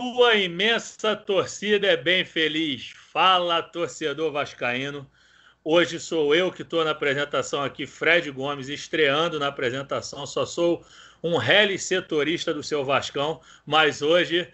Tua imensa torcida é bem feliz. Fala, torcedor vascaíno. Hoje sou eu que estou na apresentação aqui, Fred Gomes, estreando na apresentação. Só sou um rally setorista do seu Vascão, mas hoje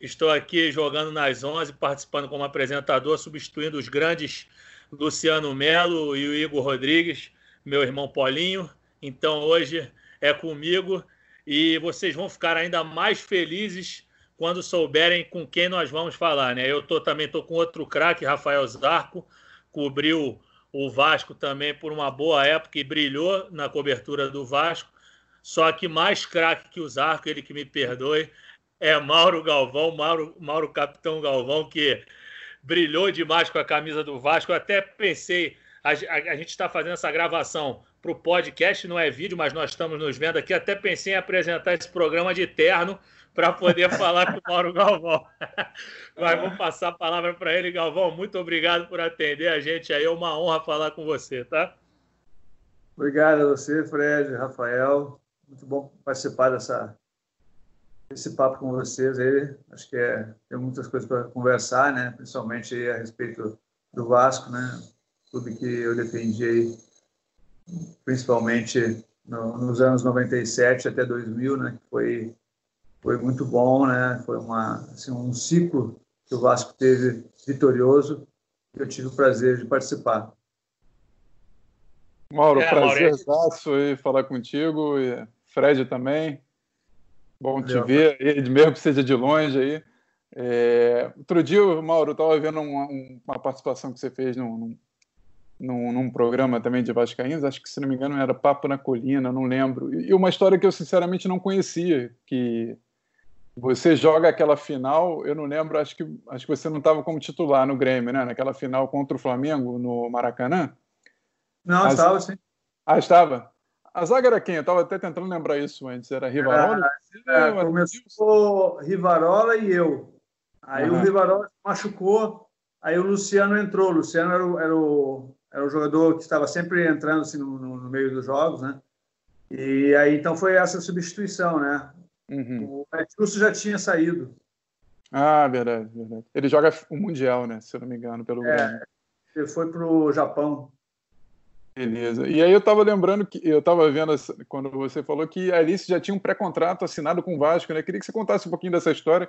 estou aqui jogando nas 11, participando como apresentador, substituindo os grandes Luciano Melo e o Igor Rodrigues, meu irmão Paulinho. Então hoje é comigo e vocês vão ficar ainda mais felizes quando souberem com quem nós vamos falar, né? Eu tô, também tô com outro craque, Rafael Zarco, cobriu o Vasco também por uma boa época e brilhou na cobertura do Vasco. Só que mais craque que o Zarco, ele que me perdoe, é Mauro Galvão, Mauro, Mauro Capitão Galvão, que brilhou demais com a camisa do Vasco. Eu até pensei, a, a, a gente está fazendo essa gravação para o podcast, não é vídeo, mas nós estamos nos vendo aqui. Até pensei em apresentar esse programa de terno para poder falar com o Mauro Galvão. Mas vou passar a palavra para ele, Galvão. Muito obrigado por atender a gente aí. É uma honra falar com você, tá? Obrigado a você, Fred, Rafael. Muito bom participar dessa esse papo com vocês aí. Acho que é, tem muitas coisas para conversar, né? Principalmente a respeito do Vasco, né? Tudo que eu defendi aí, principalmente no, nos anos 97 até 2000, né? Que foi foi muito bom, né? Foi uma, assim, um ciclo que o Vasco teve vitorioso e eu tive o prazer de participar. Mauro, é, prazer aí falar contigo e Fred também. Bom te ver, mesmo que seja de longe aí. É, outro dia, Mauro, eu estava vendo uma, uma, participação que você fez num, num, num, programa também de Vascaínos, acho que se não me engano era Papo na Colina, não lembro. E uma história que eu sinceramente não conhecia, que você joga aquela final, eu não lembro, acho que, acho que você não estava como titular no Grêmio, né? Naquela final contra o Flamengo no Maracanã? Não, estava sim. Ah, estava? A zaga era quem? Eu estava até tentando lembrar isso antes. Era Rivarola? É, começou Rivarola e eu. Aí uhum. o Rivarola machucou, aí o Luciano entrou. O Luciano era o, era o, era o jogador que estava sempre entrando assim, no, no, no meio dos jogos, né? E aí então foi essa substituição, né? Uhum. O Etrusco já tinha saído. Ah, verdade, verdade. Ele joga o Mundial, né? Se eu não me engano, pelo é, Grêmio. Ele foi para o Japão. Beleza. E aí eu estava lembrando que eu estava vendo quando você falou que a Alice já tinha um pré-contrato assinado com o Vasco, né? Queria que você contasse um pouquinho dessa história.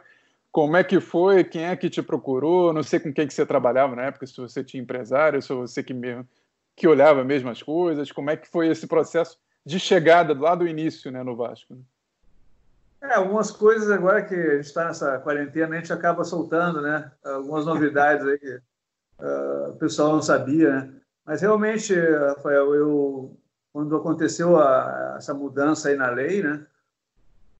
Como é que foi? Quem é que te procurou? Não sei com quem que você trabalhava na época, se você tinha empresário, se você que mesmo que olhava mesmo as coisas. Como é que foi esse processo de chegada lá do início, né, no Vasco? Né? É, algumas coisas agora que a gente está nessa quarentena, a gente acaba soltando, né? Algumas novidades aí que uh, o pessoal não sabia, né? Mas realmente, Rafael, eu quando aconteceu a, essa mudança aí na lei, né?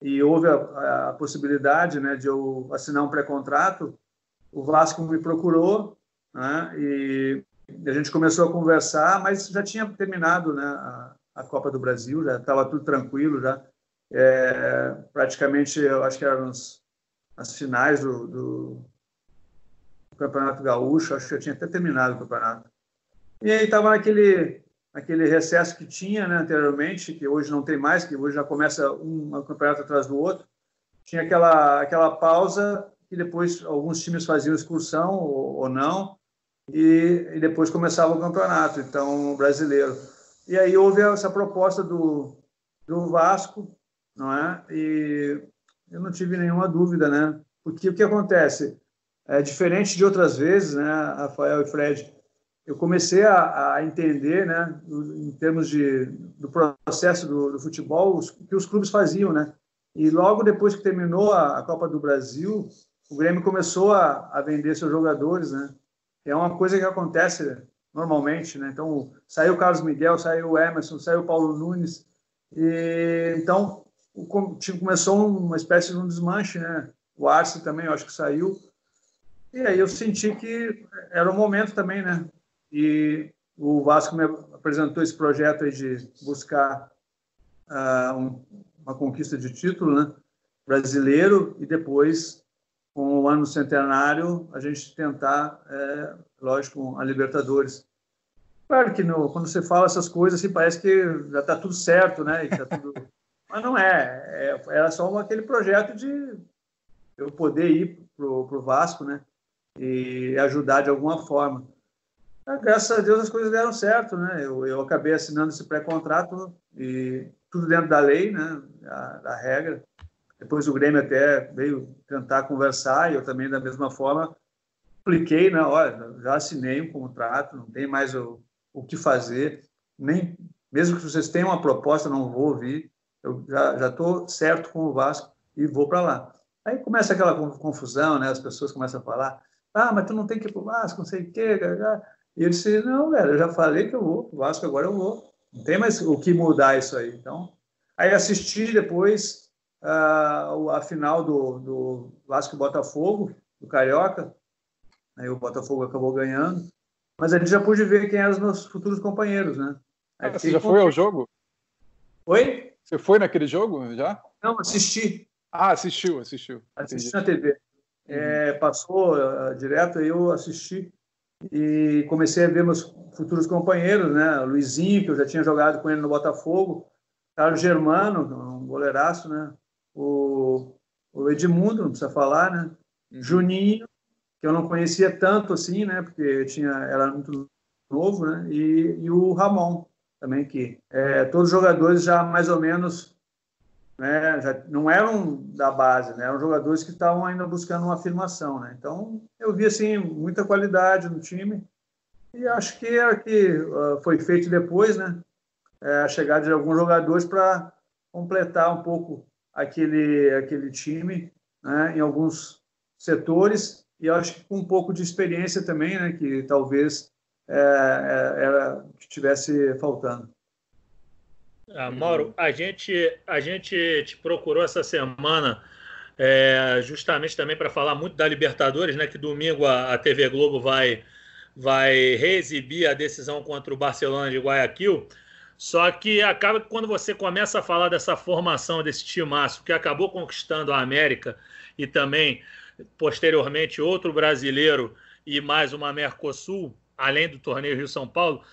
E houve a, a possibilidade, né, de eu assinar um pré-contrato, o Vasco me procurou, né? E a gente começou a conversar, mas já tinha terminado, né? A, a Copa do Brasil, já estava tudo tranquilo, já é, praticamente, eu acho que eram nas, nas finais do, do, Campeonato Gaúcho, acho que eu tinha até terminado o campeonato. E aí estava naquele, naquele recesso que tinha né, anteriormente, que hoje não tem mais, que hoje já começa um, um campeonato atrás do outro. Tinha aquela, aquela pausa que depois alguns times faziam excursão ou, ou não, e, e, depois começava o campeonato, então, brasileiro. E aí houve essa proposta do, do Vasco, não é? E eu não tive nenhuma dúvida, né? Porque o que acontece? É diferente de outras vezes, né, Rafael e Fred, eu comecei a, a entender, né, em termos de, do processo do, do futebol, o que os clubes faziam, né? E logo depois que terminou a, a Copa do Brasil, o Grêmio começou a, a, vender seus jogadores, né? É uma coisa que acontece normalmente, né? Então, saiu o Carlos Miguel, saiu o Emerson, saiu o Paulo Nunes. E, então, o time começou uma espécie de um desmanche, né? O Arce também, eu acho que saiu. E aí eu senti que era o momento também, né? E o Vasco me apresentou esse projeto aí de buscar uh, um, uma conquista de título, né? Brasileiro e depois, com o ano centenário, a gente tentar, é, lógico, a Libertadores. Claro que no, quando você fala essas coisas, assim, parece que já está tudo certo, né? Tá tudo... Mas não é. é. Era só aquele projeto de eu poder ir para o Vasco, né? E ajudar de alguma forma. Graças a Deus as coisas deram certo, né? Eu, eu acabei assinando esse pré-contrato e tudo dentro da lei, né? Da, da, regra. Depois o Grêmio até veio tentar conversar e eu também da mesma forma apliquei, né? Olha, já assinei um contrato, não tem mais o, o que fazer, nem mesmo que vocês tenham uma proposta, não vou ouvir. Eu já já estou certo com o Vasco e vou para lá. Aí começa aquela confusão, né? As pessoas começam a falar: ah, mas tu não tem que ir para o Vasco, não sei o quê. E eu disse: não, velho, eu já falei que eu vou, o Vasco agora eu vou. Não tem mais o que mudar isso aí. Então, aí assisti depois uh, a final do, do Vasco Botafogo, do Carioca. Aí o Botafogo acabou ganhando. Mas a gente já pôde ver quem eram os meus futuros companheiros, né? Ah, você já foi ao jogo? Oi? Você foi naquele jogo já? Não, assisti. Ah, assistiu, assistiu. Assisti Entendi. na TV. É, passou uh, direto, eu assisti e comecei a ver meus futuros companheiros, né? O Luizinho, que eu já tinha jogado com ele no Botafogo, Carlos Germano, um goleiraço, né? O, o Edmundo, não precisa falar, né? Uhum. Juninho, que eu não conhecia tanto assim, né? Porque tinha, era muito novo, né? E, e o Ramon também, que é, todos os jogadores já mais ou menos né, já não eram da base, né, eram jogadores que estavam ainda buscando uma afirmação. Né? Então, eu vi assim, muita qualidade no time e acho que é que uh, foi feito depois, né, é a chegada de alguns jogadores para completar um pouco aquele, aquele time né, em alguns setores e acho que com um pouco de experiência também, né, que talvez era que estivesse faltando. Ah, Mauro, a gente, a gente te procurou essa semana é, justamente também para falar muito da Libertadores, né? Que domingo a, a, TV Globo vai, vai reexibir a decisão contra o Barcelona de Guayaquil. Só que acaba que quando você começa a falar dessa formação desse timaço que acabou conquistando a América e também posteriormente outro brasileiro e mais uma Mercosul, além do torneio Rio São Paulo,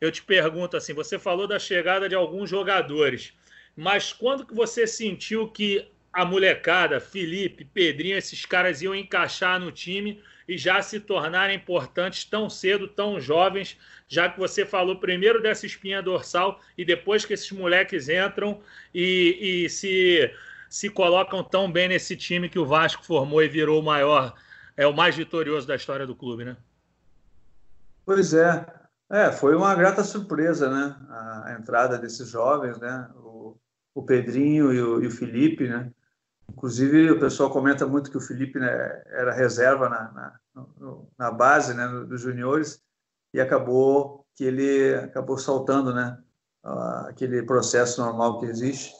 eu te pergunto assim, você falou da chegada de alguns jogadores, mas quando que você sentiu que a molecada, Felipe, Pedrinho, esses caras iam encaixar no time e já se tornarem importantes tão cedo, tão jovens, já que você falou primeiro dessa espinha dorsal e depois que esses moleques entram e, e se, se colocam tão bem nesse time que o Vasco formou e virou o maior, é o mais vitorioso da história do clube, né? Pois é. É, foi uma grata surpresa, né? A, entrada desses jovens, né? O, o Pedrinho e o, e o, Felipe, né? Inclusive, o pessoal comenta muito que o Felipe né, era reserva na, na, na base né, dos juniores e acabou que ele acabou saltando, né? Aquele processo normal que existe.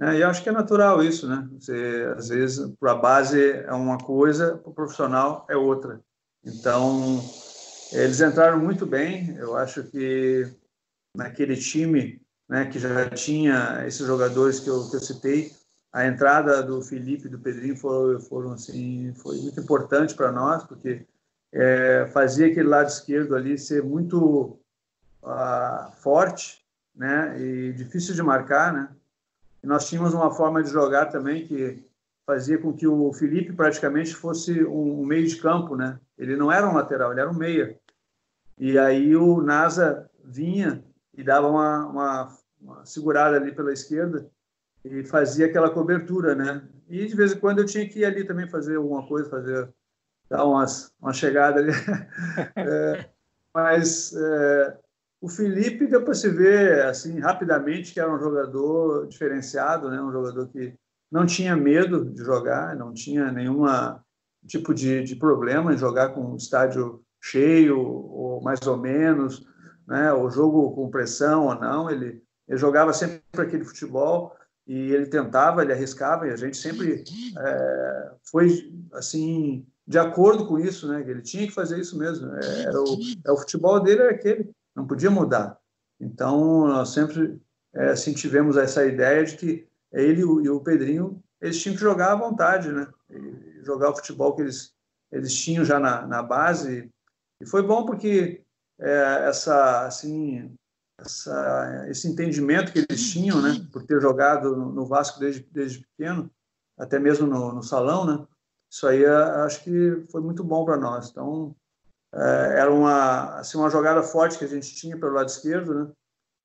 É, e acho que é natural isso, né? Você, às vezes, para a base é uma coisa, para o profissional é outra. Então, eles entraram muito bem. Eu acho que naquele time né, que já tinha esses jogadores que eu, que eu citei, a entrada do Felipe e do Pedrinho foram, foram assim, foi muito importante para nós, porque é, fazia aquele lado esquerdo ali ser muito uh, forte né, e difícil de marcar. Né? E nós tínhamos uma forma de jogar também que fazia com que o Felipe praticamente fosse um, um meio de campo, né? Ele não era um lateral, ele era um meia. E aí o NASA vinha e dava uma, uma, uma segurada ali pela esquerda e fazia aquela cobertura, né? E de vez em quando eu tinha que ir ali também fazer alguma coisa, fazer dar umas uma chegada ali. é, mas é, o Felipe deu para se ver assim rapidamente que era um jogador diferenciado, né? Um jogador que não tinha medo de jogar, não tinha nenhuma tipo de, de problema em jogar com o estádio cheio ou mais ou menos, né? O jogo com pressão ou não, ele, ele jogava sempre aquele futebol e ele tentava, ele arriscava e a gente sempre é, foi assim de acordo com isso, né? Ele tinha que fazer isso mesmo. É, era o, é, o futebol dele era aquele, não podia mudar. Então, nós sempre é, assim, tivemos essa ideia de que ele e o Pedrinho eles tinham que jogar à vontade, né? Jogar o futebol que eles, eles tinham já na, na base. E foi bom porque é, essa, assim, essa, esse entendimento que eles tinham, né? Por ter jogado no, no Vasco desde, desde pequeno, até mesmo no, no salão, né? Isso aí é, acho que foi muito bom para nós. Então, é, era uma, assim, uma jogada forte que a gente tinha pelo lado esquerdo, né?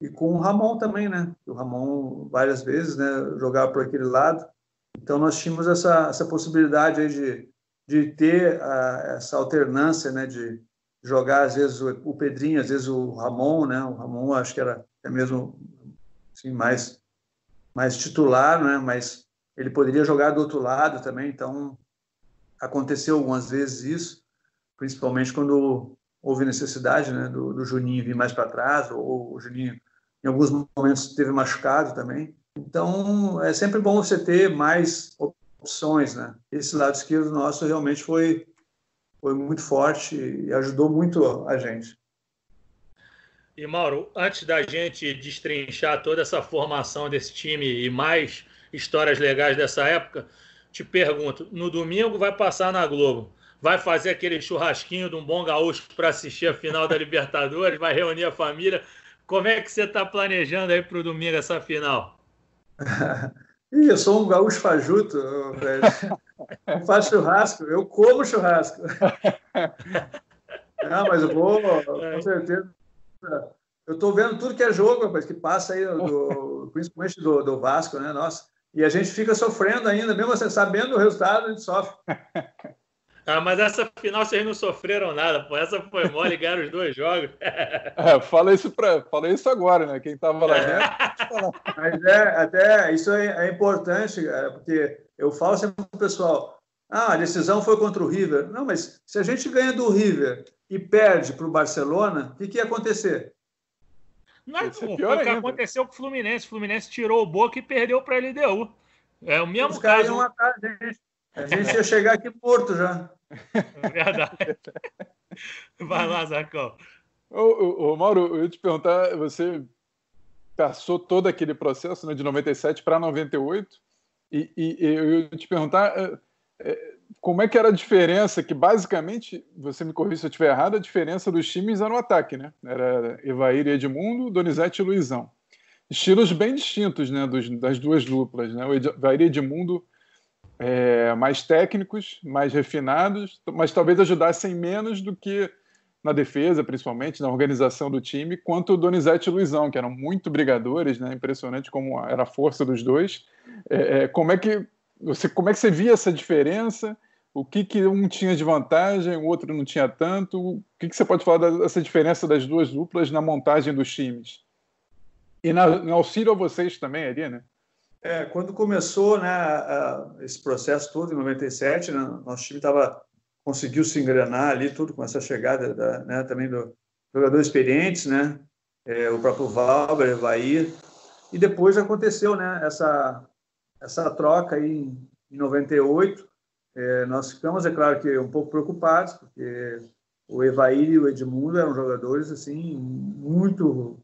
E com o Ramon também, né? O Ramon, várias vezes, né? Jogava por aquele lado. Então, nós tínhamos essa, essa possibilidade de, de ter a, essa alternância, né? De jogar, às vezes, o, o Pedrinho, às vezes o Ramon, né? O Ramon, acho que era até mesmo assim, mais, mais titular, né? Mas ele poderia jogar do outro lado também. Então, aconteceu algumas vezes isso, principalmente quando houve necessidade né, do, do Juninho vir mais para trás, ou o Juninho, em alguns momentos, teve machucado também. Então, é sempre bom você ter mais opções, né? Esse lado esquerdo nosso realmente foi, foi muito forte e ajudou muito a gente. E Mauro, antes da gente destrinchar toda essa formação desse time e mais histórias legais dessa época, te pergunto: no domingo vai passar na Globo, vai fazer aquele churrasquinho de um bom gaúcho para assistir a final da Libertadores, vai reunir a família. Como é que você está planejando aí para o domingo essa final? Ih, eu sou um gaúcho fajuto, velho. Não faço churrasco, eu como churrasco. Não, mas eu vou, com certeza. Eu estou vendo tudo que é jogo, rapaz, que passa aí, do, principalmente do, do Vasco, né? Nossa, e a gente fica sofrendo ainda, mesmo assim, sabendo o resultado, a gente sofre. Ah, mas essa final vocês não sofreram nada, pô. Essa foi mole, ganharam os dois jogos. É, fala isso para, fala isso agora, né? Quem estava lá dentro. Mas é, até isso é, é importante, cara, porque eu falo sempre pro pessoal: ah, a decisão foi contra o River. Não, mas se a gente ganha do River e perde para o Barcelona, o que, que ia acontecer? Não é, é foi o que aconteceu com o Fluminense. O Fluminense tirou o Boca e perdeu para a LDU. É o mesmo Os caso. Iam matar a gente. A gente ia chegar aqui morto já. Verdade. Vai lá, Zacão. Ô, ô, ô, Mauro, eu ia te perguntar, você passou todo aquele processo né, de 97 para 98, e, e, e eu ia te perguntar é, é, como é que era a diferença, que basicamente, você me corrija se eu estiver errado, a diferença dos times era no ataque, né? Era Evair e Edmundo, Donizete e Luizão. Estilos bem distintos, né, dos, das duas duplas, né? O Evair e Edmundo é, mais técnicos, mais refinados, mas talvez ajudassem menos do que na defesa, principalmente, na organização do time, quanto o Donizete e Luizão, que eram muito brigadores, né? Impressionante como era a força dos dois. É, é, como é que você, como é que você via essa diferença? O que, que um tinha de vantagem, o outro não tinha tanto? O que, que você pode falar dessa diferença das duas duplas na montagem dos times? E na, no auxílio a vocês também ali, né? É, quando começou né, esse processo todo, em 97, né, nosso time tava, conseguiu se engrenar ali, tudo com essa chegada da, né, também do jogadores experientes, né, é, o próprio Valber, Evair, e depois aconteceu né, essa, essa troca aí em, em 98, é, nós ficamos, é claro que um pouco preocupados, porque o Evair e o Edmundo eram jogadores assim muito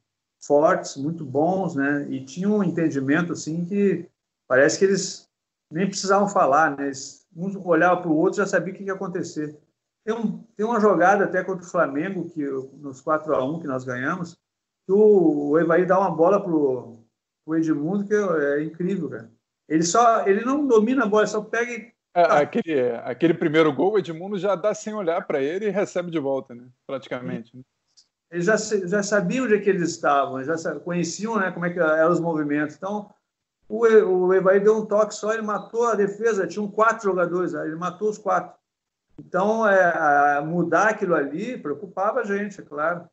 fortes, muito bons, né? E tinham um entendimento assim que parece que eles nem precisavam falar, né? Eles, um olhava para o outro já sabia o que ia acontecer. Tem, um, tem uma jogada até contra o Flamengo que nos 4 a 1 que nós ganhamos, que o, o Evair dá uma bola pro o Edmundo que é, é incrível, cara. Ele só ele não domina a bola, só pega e é, aquele, aquele primeiro gol, o Edmundo já dá sem olhar para ele e recebe de volta, né? praticamente. Né? Eles já, já sabiam onde é que eles estavam, já conheciam né, como é que eram os movimentos. Então, o, o Evair deu um toque só, ele matou a defesa, tinham quatro jogadores, ele matou os quatro. Então, é, mudar aquilo ali preocupava a gente, é claro.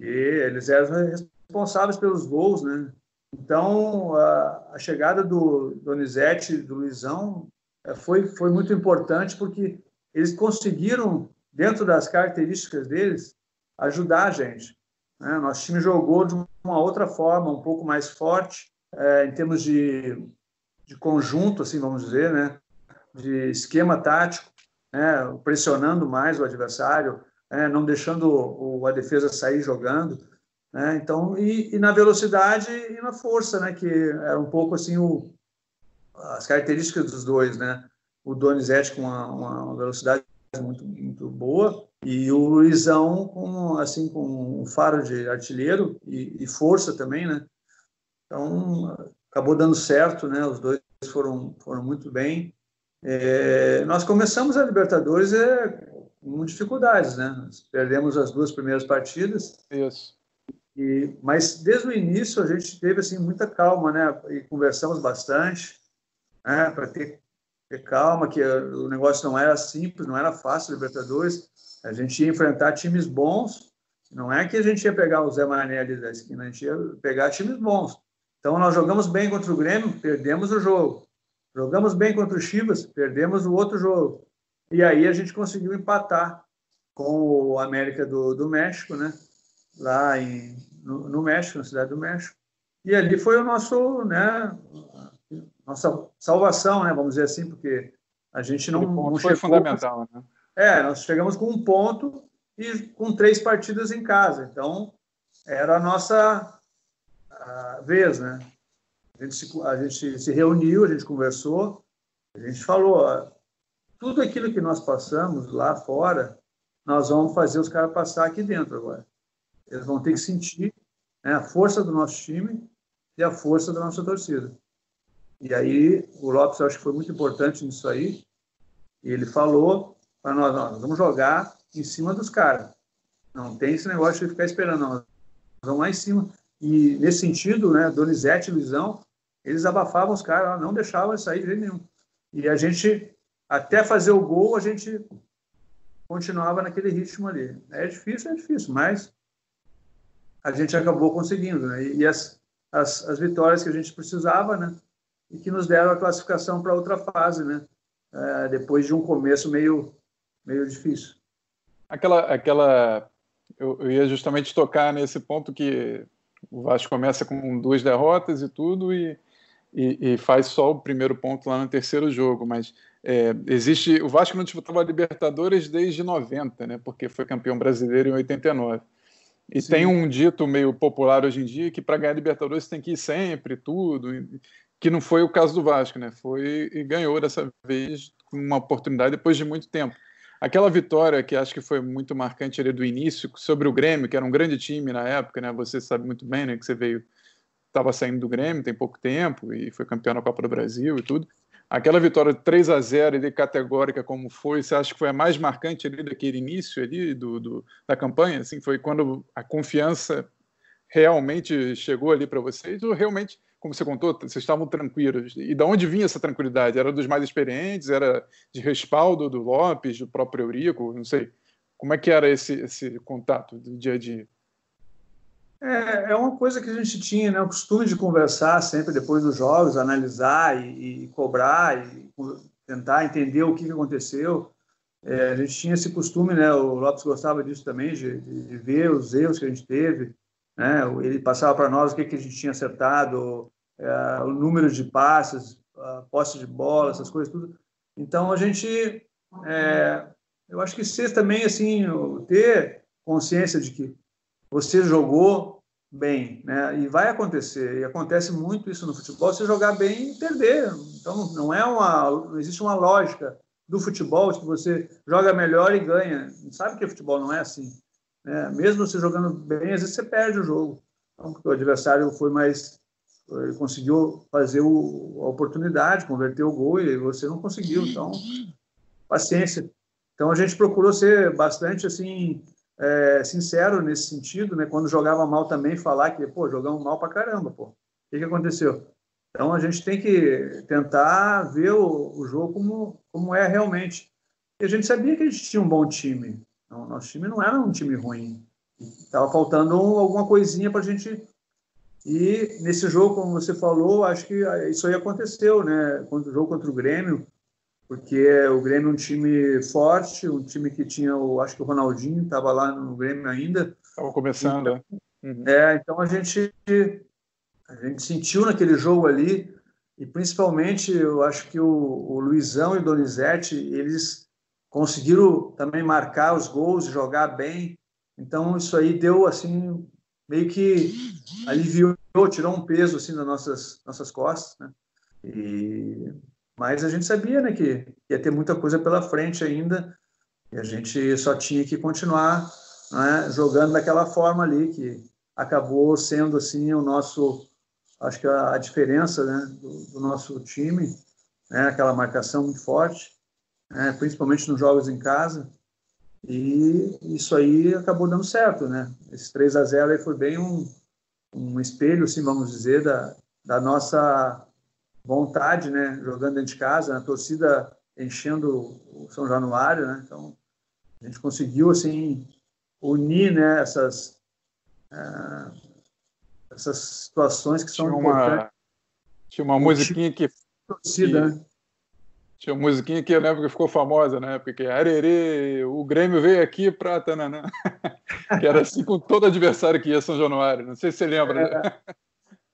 E eles eram responsáveis pelos gols, né? Então, a, a chegada do Donizete do Luizão é, foi, foi muito importante porque eles conseguiram, dentro das características deles, ajudar a gente. Né? Nosso time jogou de uma outra forma, um pouco mais forte, é, em termos de, de conjunto, assim, vamos dizer, né? de esquema tático. né, pressionando mais o adversário, né, não deixando o, a defesa sair jogando. Né, então, e, e, na velocidade e na força, né, que era um pouco assim o, as características dos dois, né? O Donizete com uma, uma velocidade muito, muito boa e o Luizão com assim com um faro de artilheiro e, e força também, né? Então acabou dando certo, né? Os dois foram foram muito bem. É, nós começamos a Libertadores é, com dificuldades, né? Nós perdemos as duas primeiras partidas. Isso. E, mas desde o início a gente teve assim muita calma, né? E conversamos bastante, né? Para ter, ter, calma, que o negócio não era simples, não era fácil, Libertadores. A gente ia enfrentar times bons. Não é que a gente ia pegar o Zé Mané ali da esquina, a gente ia pegar times bons. Então nós jogamos bem contra o Grêmio, perdemos o jogo. Jogamos bem contra o Chivas, perdemos o outro jogo. E aí a gente conseguiu empatar com o América do, do México, né? Lá em, no, no, México, na cidade do México. E ali foi o nosso, né? Nossa salvação, né? Vamos dizer assim, porque a gente não, não foi fundamental, né? É, nós chegamos com um ponto e com três partidas em casa. Então, era a nossa a vez, né? A gente, se, a gente se reuniu, a gente conversou, a gente falou, ó, tudo aquilo que nós passamos lá fora, nós vamos fazer os caras passar aqui dentro agora. Eles vão ter que sentir né, a força do nosso time e a força da nossa torcida. E aí, o Lopes, acho que foi muito importante nisso aí, ele falou para nós, nós vamos jogar em cima dos caras. Não tem esse negócio de ficar esperando, não. Nós vamos lá em cima. E nesse sentido, né, Donizete e Luizão, eles abafavam os caras, não deixavam sair de nenhum. E a gente, até fazer o gol, a gente continuava naquele ritmo ali. É difícil, é difícil, mas a gente acabou conseguindo, né? E, as, as, as vitórias que a gente precisava, né? E que nos deram a classificação para outra fase, né? É, depois de um começo meio meio difícil. Aquela, aquela, eu, eu, ia justamente tocar nesse ponto que o Vasco começa com duas derrotas e tudo e, e, e faz só o primeiro ponto lá no terceiro jogo, mas é, existe o Vasco não disputava Libertadores desde 90, né? Porque foi campeão brasileiro em 89. E Sim. tem um dito meio popular hoje em dia que para ganhar Libertadores tem que ir sempre, tudo, que não foi o caso do Vasco, né? Foi e ganhou dessa vez uma oportunidade depois de muito tempo. Aquela vitória que acho que foi muito marcante ali do início sobre o Grêmio, que era um grande time na época, né? Você sabe muito bem, né? Que você veio, estava saindo do Grêmio tem pouco tempo e foi campeão da Copa do Brasil e tudo. Aquela vitória de 3 a 0 e categórica como foi, você acha que foi a mais marcante ali daquele início ali do, do da campanha? Assim, foi quando a confiança realmente chegou ali para vocês ou realmente como você contou, vocês estavam tranquilos. E de onde vinha essa tranquilidade? Era dos mais experientes? Era de respaldo do Lopes, do próprio Eurico? Não sei. Como é que era esse, esse contato do dia a dia? É, é uma coisa que a gente tinha, né? O costume de conversar sempre depois dos jogos, analisar e, e cobrar e tentar entender o que aconteceu. É, a gente tinha esse costume, né? O Lopes gostava disso também, de, de, de ver os erros que a gente teve, né? Ele passava para nós o que, que a gente tinha acertado, é, o número de passes, a posse de bola, essas coisas tudo. Então a gente, é, eu acho que ser também assim ter consciência de que você jogou bem, né? E vai acontecer, e acontece muito isso no futebol, você jogar bem e perder. Então não é uma, não existe uma lógica do futebol que você joga melhor e ganha. Sabe que o futebol não é assim. Né? Mesmo você jogando bem, às vezes você perde o jogo. Então, o adversário foi mais. Ele conseguiu fazer o, a oportunidade, converter o gol e você não conseguiu. Então, paciência. Então, a gente procurou ser bastante assim. É, sincero nesse sentido, né? Quando jogava mal também, falar que, pô, jogamos mal pra caramba, pô. O que, que aconteceu? Então, a gente tem que tentar ver o, o jogo como, como é realmente. E a gente sabia que a gente tinha um bom time. Então, nosso time não era um time ruim. Estava faltando alguma coisinha para a gente. E nesse jogo, como você falou, acho que isso aí aconteceu, né? Quando o jogo contra o Grêmio, porque o Grêmio é um time forte, um time que tinha, o, acho que o Ronaldinho estava lá no Grêmio ainda. Estava começando, então, uhum. É, então a gente, a gente sentiu naquele jogo ali, e principalmente eu acho que o, o Luizão e o Donizete, eles conseguiram também marcar os gols, jogar bem. Então isso aí deu assim meio que aliviou, tirou um peso assim das nossas nossas costas, né? E mas a gente sabia, né, que ia ter muita coisa pela frente ainda e a gente só tinha que continuar né, jogando daquela forma ali que acabou sendo assim o nosso, acho que a, diferença né, do, do, nosso time, né, aquela marcação muito forte, né, principalmente nos jogos em casa. E isso aí acabou dando certo, né? Esse 3 a 0 aí foi bem um, um espelho, assim, vamos dizer, da, da nossa vontade, né? Jogando dentro de casa, a torcida enchendo o São Januário, né? Então, a gente conseguiu, assim, unir, né, essas, uh, essas situações que são tinha importantes. Uma, tinha uma musiquinha que... Torcida, né? Tinha uma musiquinha que eu lembro que ficou famosa na época, que é Arerê, o Grêmio veio aqui pra Tananã. que era assim com todo adversário que ia São Januário. Não sei se você lembra. É, né?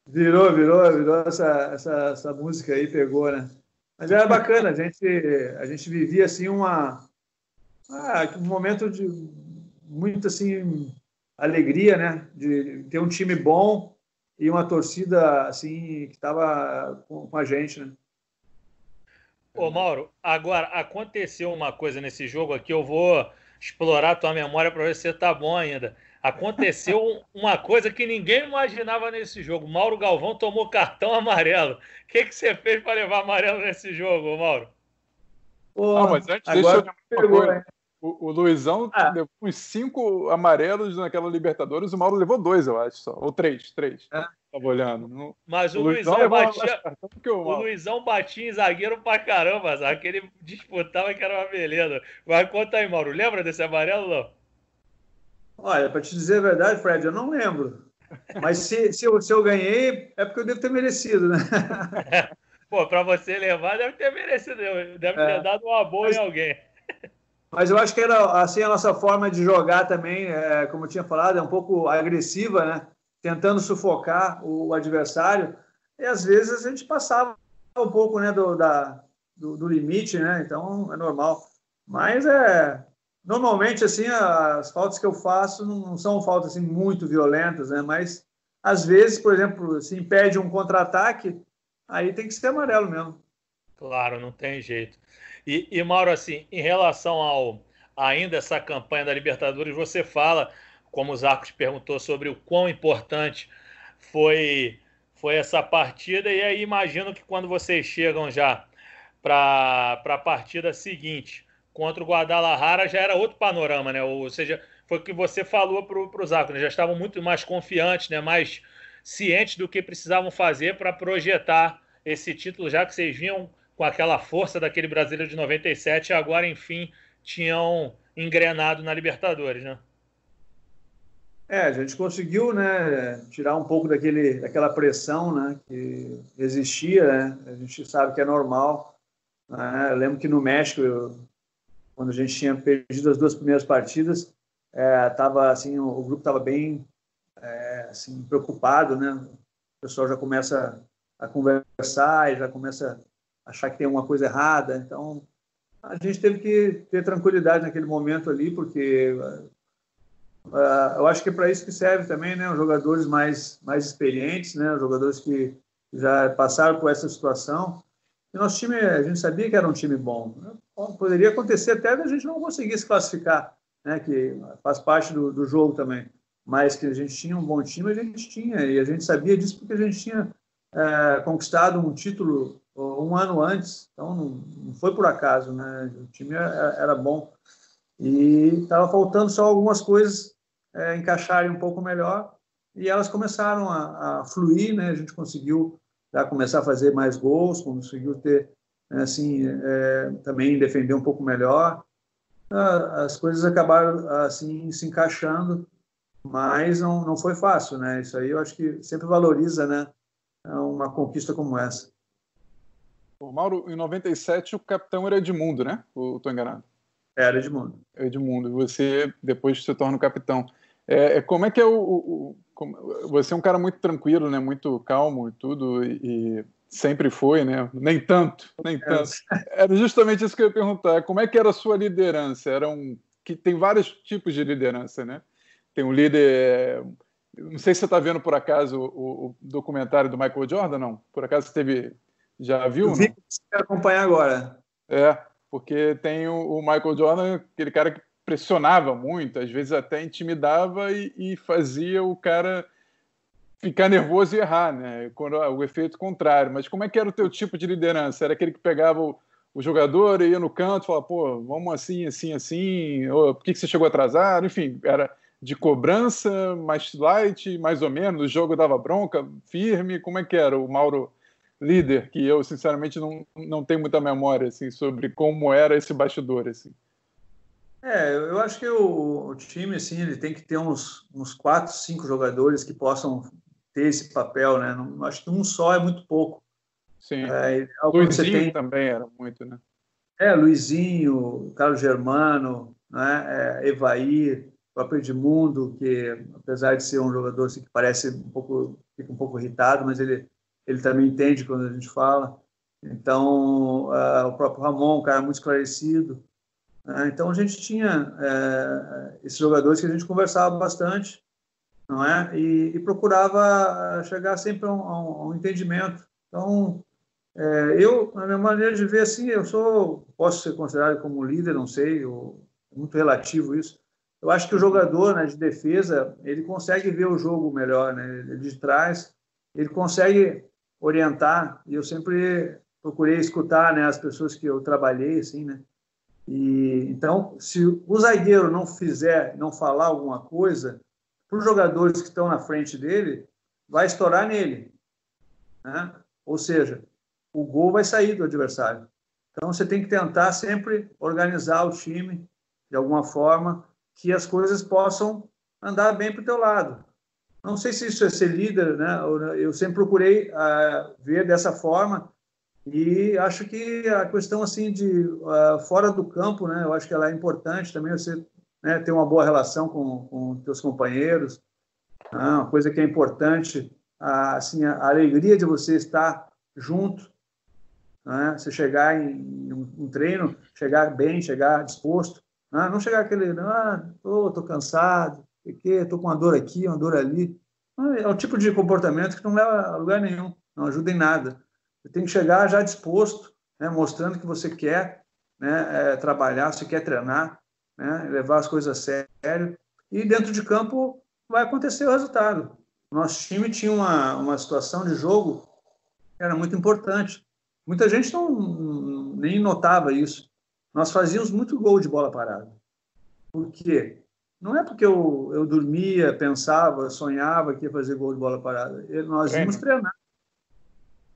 virou, virou, virou essa, essa, essa música aí, pegou, né? Mas era bacana, a gente, a gente vivia assim uma, ah, um momento de muita assim alegria, né, de ter um time bom e uma torcida assim que estava com, a gente, né? Ô Mauro, agora aconteceu uma coisa nesse jogo aqui, eu vou explorar a tua memória para ver se você tá bom ainda. Aconteceu uma coisa que ninguém imaginava nesse jogo. Mauro Galvão tomou cartão amarelo. O que, que você fez para levar amarelo nesse jogo, Mauro? Pô, ah, mas antes, deixa eu lembrar uma coisa. O, o Luizão ah. levou uns cinco amarelos naquela Libertadores, o Mauro levou dois, eu acho, só. Ou três, três. É. Tava olhando. Mas o, o Luizão, Luizão batia. O, o Luizão batia em zagueiro pra caramba, sabe? Que ele disputava que era uma beleza. Mas conta aí, Mauro, lembra desse amarelo não? Olha, pra te dizer a verdade, Fred, eu não lembro. Mas se, se, eu, se eu ganhei, é porque eu devo ter merecido, né? Pô, pra você levar, deve ter merecido. Deve é. ter dado uma boa Mas... em alguém. Mas eu acho que era assim a nossa forma de jogar também, é, como eu tinha falado, é um pouco agressiva, né? Tentando sufocar o adversário. E às vezes a gente passava um pouco né, do, da, do, do limite, né? Então é normal. Mas é normalmente assim as faltas que eu faço não são faltas assim muito violentas, né? Mas às vezes, por exemplo, se impede um contra-ataque, aí tem que ser amarelo mesmo. Claro, não tem jeito. E, e Mauro, assim, em relação ao ainda essa campanha da Libertadores, você fala, como o Zarcos perguntou, sobre o quão importante foi, foi essa partida, e aí imagino que quando vocês chegam já para a partida seguinte contra o Guadalajara, já era outro panorama, né? Ou seja, foi o que você falou para o Zarco, né? já estavam muito mais confiantes, né? mais cientes do que precisavam fazer para projetar esse título, já que vocês vinham com aquela força daquele brasileiro de 97 e agora, enfim, tinham engrenado na Libertadores, né? É, a gente conseguiu, né, tirar um pouco daquele, daquela pressão, né, que existia, né? A gente sabe que é normal. Né? Eu lembro que no México, eu, quando a gente tinha perdido as duas primeiras partidas, é, tava assim, o, o grupo estava bem, é, assim, preocupado, né? O pessoal já começa a conversar e já começa achar que tem alguma coisa errada. Então, a gente teve que ter tranquilidade naquele momento ali, porque uh, eu acho que é para isso que serve também, né? Os jogadores mais, mais experientes, né? Os jogadores que já passaram por essa situação. E nosso time, a gente sabia que era um time bom. Poderia acontecer até da gente não conseguir se classificar, né? Que faz parte do, do jogo também. Mas que a gente tinha um bom time, a gente tinha. E a gente sabia disso porque a gente tinha é, conquistado um título um ano antes, então não, foi por acaso, né? O time era, era bom e estava faltando só algumas coisas é, encaixarem um pouco melhor e elas começaram a, a, fluir, né? A gente conseguiu já começar a fazer mais gols, conseguiu ter né, assim é, também defender um pouco melhor. As coisas acabaram assim se encaixando, mas não, não foi fácil, né? Isso aí eu acho que sempre valoriza, né? Uma conquista como essa. Mauro, em 97 o capitão era Edmundo, né? Ou estou enganado? Era Edmundo. Edmundo. Você depois se torna o capitão. É, é, como é que é o, o, o você é um cara muito tranquilo, né? Muito calmo e tudo. E, sempre foi, né? Nem tanto, nem tanto. Era justamente isso que eu ia perguntar. Como é que era a sua liderança? Era um que tem vários tipos de liderança, né? Tem um líder. Não sei se você está vendo por acaso o, o, documentário do Michael Jordan, não? Por acaso você teve. Já viu? Eu vi que você quer acompanhar agora. É, porque tem o, o, Michael Jordan, aquele cara que pressionava muito, às vezes até intimidava e, e fazia o cara ficar nervoso e errar, né? Quando, o efeito contrário. Mas como é que era o teu tipo de liderança? Era aquele que pegava o, o jogador ia no canto e falava, pô, vamos assim, assim, assim, ou, por que, que você chegou atrasado? Enfim, era de cobrança, mais light, mais ou menos, o jogo dava bronca, firme, como é que era o Mauro líder, que eu, sinceramente, não, não tenho muita memória, assim, sobre como era esse bastidor, assim. É, eu acho que o, o time, assim, ele tem que ter uns, uns quatro, cinco jogadores que possam ter esse papel, né? Não, acho que um só é muito pouco. Sim. É, Luizinho tem... também era muito, né? É, Luizinho, Carlos Germano, né? É, Evair, o próprio Edmundo, que apesar de ser um jogador assim, que parece um pouco, fica um pouco irritado, mas ele, ele também entende quando a gente fala. Então, uh, o próprio Ramon, um cara muito esclarecido. Uh, então, a gente tinha uh, esses jogadores que a gente conversava bastante, não é? E, e procurava chegar sempre a um, a um entendimento. Então, é, eu, na minha maneira de ver, assim, eu sou, posso ser considerado como líder, não sei, eu, é muito relativo isso. Eu acho que o jogador né, de defesa, ele consegue ver o jogo melhor, né? Ele de trás, ele consegue orientar, e eu sempre procurei escutar né, as pessoas que eu trabalhei, assim, né? E, então, se o zagueiro não fizer, não falar alguma coisa, para os jogadores que estão na frente dele, vai estourar nele. Né? Ou seja, o gol vai sair do adversário. Então você tem que tentar sempre organizar o time de alguma forma que as coisas possam andar bem para o teu lado. Não sei se isso é ser líder, né? Eu sempre procurei uh, ver dessa forma e acho que a questão assim de uh, fora do campo, né? Eu acho que ela é importante também você né, ter uma boa relação com, com teus companheiros. Né? Uma coisa que é importante, uh, assim, a, alegria de você estar junto né? Você chegar em um, treino, chegar bem, chegar disposto, né? não chegar aquele, ah, tô, tô cansado, tô com uma dor aqui, uma dor ali. É o tipo de comportamento que não leva a lugar nenhum, não ajuda em nada. Você tem que chegar já disposto, né? mostrando que você quer né? É, trabalhar, você quer treinar, né? levar as coisas a sério. E dentro de campo vai acontecer o resultado. Nosso time tinha uma, uma situação de jogo que era muito importante. Muita gente não nem notava isso. Nós fazíamos muito gol de bola parada. Por quê? Não é porque eu, eu dormia, pensava, sonhava que ia fazer gol de bola parada. Nós Treino. íamos treinar.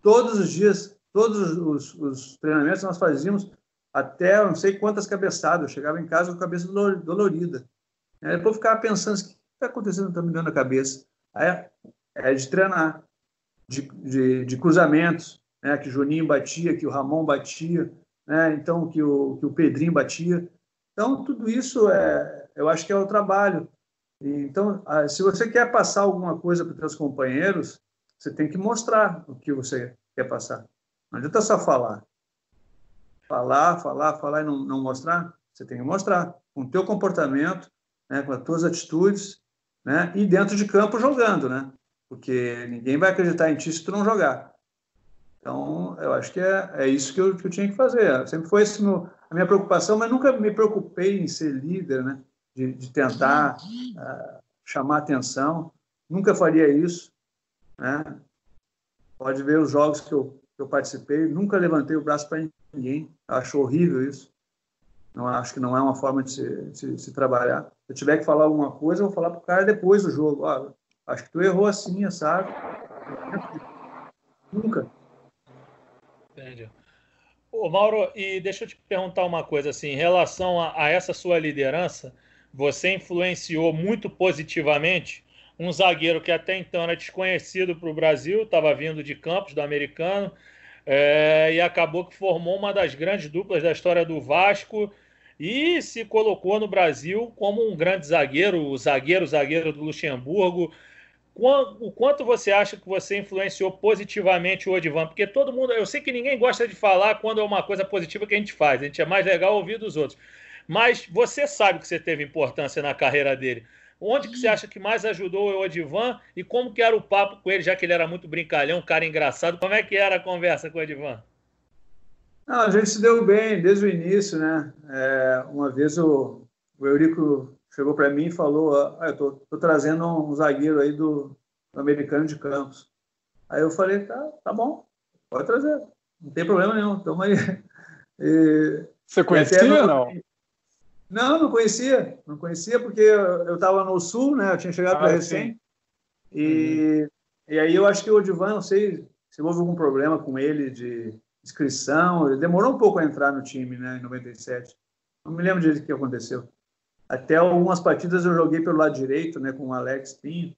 Todos os dias, todos os, os treinamentos nós fazíamos até não sei quantas cabeçadas. Eu chegava em casa com a cabeça dolorida. Aí depois ficava pensando, o que está acontecendo? Está me dando a cabeça. Aí é, é de treinar, de, de, de cruzamentos, né, que o Juninho batia, que o Ramon batia, né, então que o, que o Pedrinho batia. Então, tudo isso é, eu acho que é o trabalho. Então, se você quer passar alguma coisa para os seus companheiros, você tem que mostrar o que você quer passar. Não adianta só falar. Falar, falar, falar e não, não mostrar. Você tem que mostrar com o teu comportamento, né, com as tuas atitudes, né, e dentro de campo jogando, né? Porque ninguém vai acreditar em ti se tu não jogar. Então, eu acho que é, é isso que eu, que eu tinha que fazer. Sempre foi esse meu, a minha preocupação, mas nunca me preocupei em ser líder, né? de, de tentar uh, chamar atenção. Nunca faria isso. Né? Pode ver os jogos que eu, que eu participei. Nunca levantei o braço para ninguém. acho horrível isso. Não acho que não é uma forma de se, se trabalhar. Se eu tiver que falar alguma coisa, eu vou falar para o cara depois do jogo. Ah, acho que tu errou assim, sabe? Nunca. Ô, Mauro, e deixa eu te perguntar uma coisa assim, em relação a, a essa sua liderança, você influenciou muito positivamente um zagueiro que até então era desconhecido para o Brasil, estava vindo de Campos, do americano, é, e acabou que formou uma das grandes duplas da história do Vasco e se colocou no Brasil como um grande zagueiro, o zagueiro, zagueiro do Luxemburgo. O quanto você acha que você influenciou positivamente o Odivan? Porque todo mundo, eu sei que ninguém gosta de falar quando é uma coisa positiva que a gente faz, a gente é mais legal ouvir dos outros. Mas você sabe que você teve importância na carreira dele. Onde que você acha que mais ajudou o Odivan e como que era o papo com ele, já que ele era muito brincalhão, um cara engraçado? Como é que era a conversa com o Odivan? Não, a gente se deu bem desde o início, né? É, uma vez o, o Eurico chegou para mim e falou: ah, eu tô, tô, trazendo um zagueiro aí do, do, americano de Campos. Aí eu falei: tá, tá bom, pode trazer, não tem problema nenhum, toma aí. E, Você conhecia ou não? Não, não conhecia, não conhecia porque eu estava no sul, né? Eu tinha chegado ah, para recém. E, uhum. e aí eu acho que o Odivan, não sei se houve algum problema com ele de inscrição, ele demorou um pouco a entrar no time, né, em 97. Não me lembro o que aconteceu. Até algumas partidas eu joguei pelo lado direito, né, com o Alex Pinho,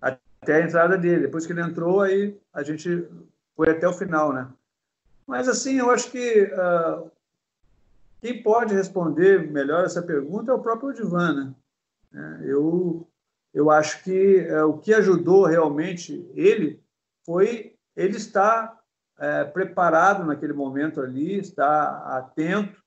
até a entrada dele. Depois que ele entrou, aí a gente foi até o final, né? Mas assim, eu acho que uh, quem pode responder melhor essa pergunta é o próprio Odivan, né? É, eu eu acho que uh, o que ajudou realmente ele foi ele estar é, preparado naquele momento ali, estar atento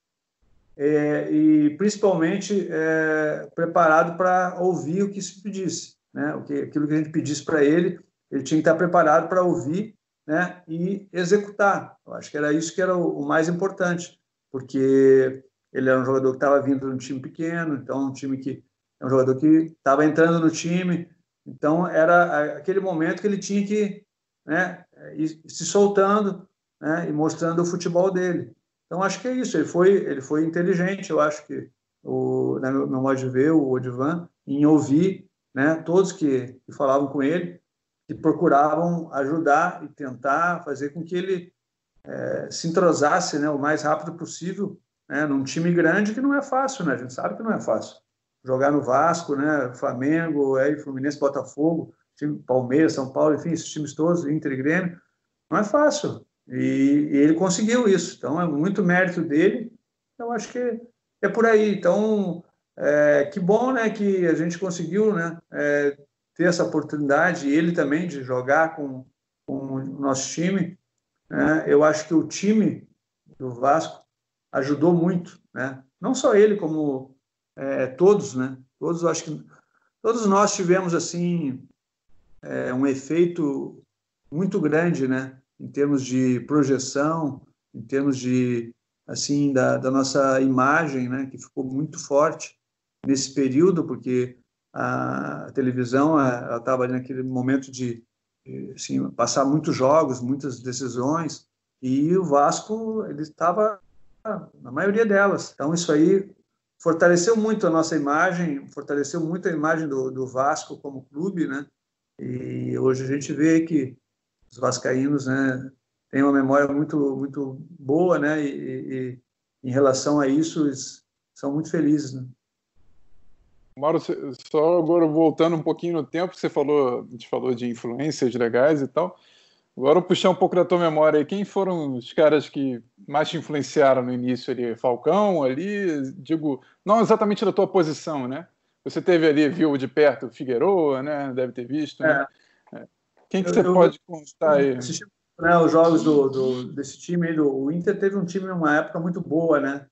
é, e principalmente é, preparado para ouvir o que se pedisse, né? O que, aquilo que a gente pedisse para ele, ele tinha que estar preparado para ouvir, né? E executar. Eu acho que era isso que era o, o mais importante, porque ele era um jogador que estava vindo de um time pequeno, então um time que é um jogador que estava entrando no time, então era aquele momento que ele tinha que, né? Se soltando, né? E mostrando o futebol dele. Então, acho que é isso. Ele foi, ele foi inteligente, eu acho que, o, né, meu modo de ver, o Odivan, em ouvir né, todos que, que falavam com ele, que procuravam ajudar e tentar fazer com que ele é, se entrosasse né, o mais rápido possível né, num time grande que não é fácil, né? A gente sabe que não é fácil. Jogar no Vasco, né, Flamengo, aí, Fluminense, Botafogo, time Palmeiras, São Paulo, enfim, esses times todos, Inter e Grêmio, não é fácil. E, e, ele conseguiu isso. Então, é muito mérito dele. Eu acho que é por aí. Então, é, que bom né, que a gente conseguiu né, é, ter essa oportunidade, ele também, de jogar com, com o nosso time. Né? Eu acho que o time do Vasco ajudou muito. Né? Não só ele, como é, todos. Né? Todos, acho que todos nós tivemos assim é, um efeito muito grande né? Em termos de projeção, em termos de assim da, da nossa imagem, né, que ficou muito forte nesse período, porque a, a televisão estava ali naquele momento de assim, passar muitos jogos, muitas decisões, e o Vasco ele estava na maioria delas. Então isso aí fortaleceu muito a nossa imagem, fortaleceu muito a imagem do, do Vasco como clube, né? E hoje a gente vê que os vascaínos, né, têm uma memória muito muito boa, né, e, e em relação a isso eles são muito felizes, né. Mauro, só agora voltando um pouquinho no tempo, você falou, a gente falou de influências legais e tal. Agora eu puxar um pouco da tua memória aí. Quem foram os caras que mais te influenciaram no início ali? Falcão ali, digo, não exatamente da tua posição, né? Você teve ali, viu de perto Figueroa, né? Deve ter visto, né? Quem que eu, você eu, pode contar aí? Assisti, né, os jogos do, do, desse time aí, do, o Inter teve um time numa época muito boa, né?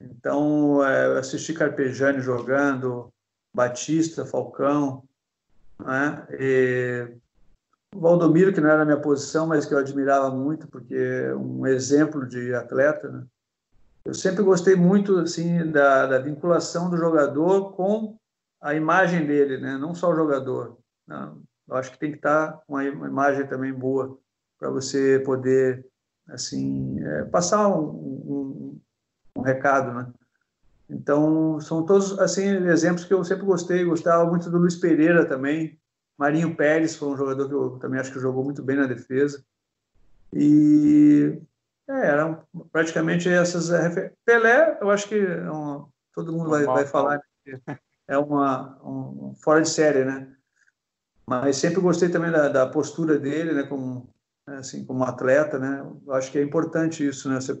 Então, é, eu assisti Carpejani jogando, Batista, Falcão, né? E Valdomiro, que não era a minha posição, mas que eu admirava muito, porque é um exemplo de atleta, né? Eu sempre gostei muito assim da, da vinculação do jogador com a imagem dele, né? Não só o jogador. Não eu acho que tem que estar uma, imagem também boa para você poder assim é, passar um, um, um, recado, né? Então são todos assim exemplos que eu sempre gostei. Gostava muito do Luiz Pereira também. Marinho Pérez foi um jogador que eu também acho que jogou muito bem na defesa. E é, eram praticamente essas. Pelé, eu acho que é uma, todo mundo vai, vai falar é uma um, fora de série, né? Mas sempre gostei também da, da postura dele, né, como assim, como atleta, né? Eu acho que é importante isso, né? Você,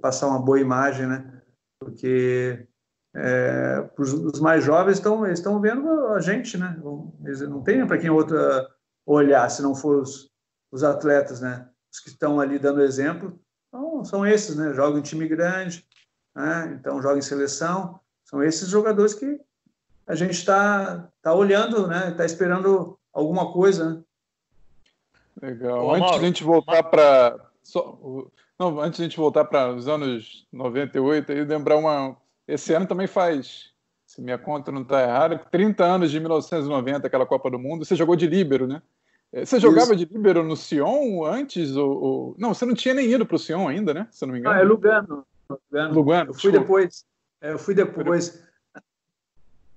passar uma boa imagem, né? Porque é, os mais jovens estão estão vendo a gente, né? Eles não tem para quem outra olhar se não for os, os atletas, né? Os que estão ali dando exemplo, então, são esses, né? Jogam em time grande, né? então jogam em seleção. São esses jogadores que a gente está tá olhando, né? Está esperando alguma coisa. Né? Legal. Ô, antes Mauro, de a gente voltar para não, antes de a gente voltar para os anos 98, aí lembrar uma. Esse ano também faz, se minha conta não está errada, 30 anos de 1990, aquela Copa do Mundo. Você jogou de líbero, né? É, você jogava Isso. de líbero no Sion antes? Ou, ou... Não, você não tinha nem ido para o Sion ainda, né? Se eu não me engano. Ah, é Lugano. Lugano. Lugano eu fui desculpa. depois. É, eu fui depois.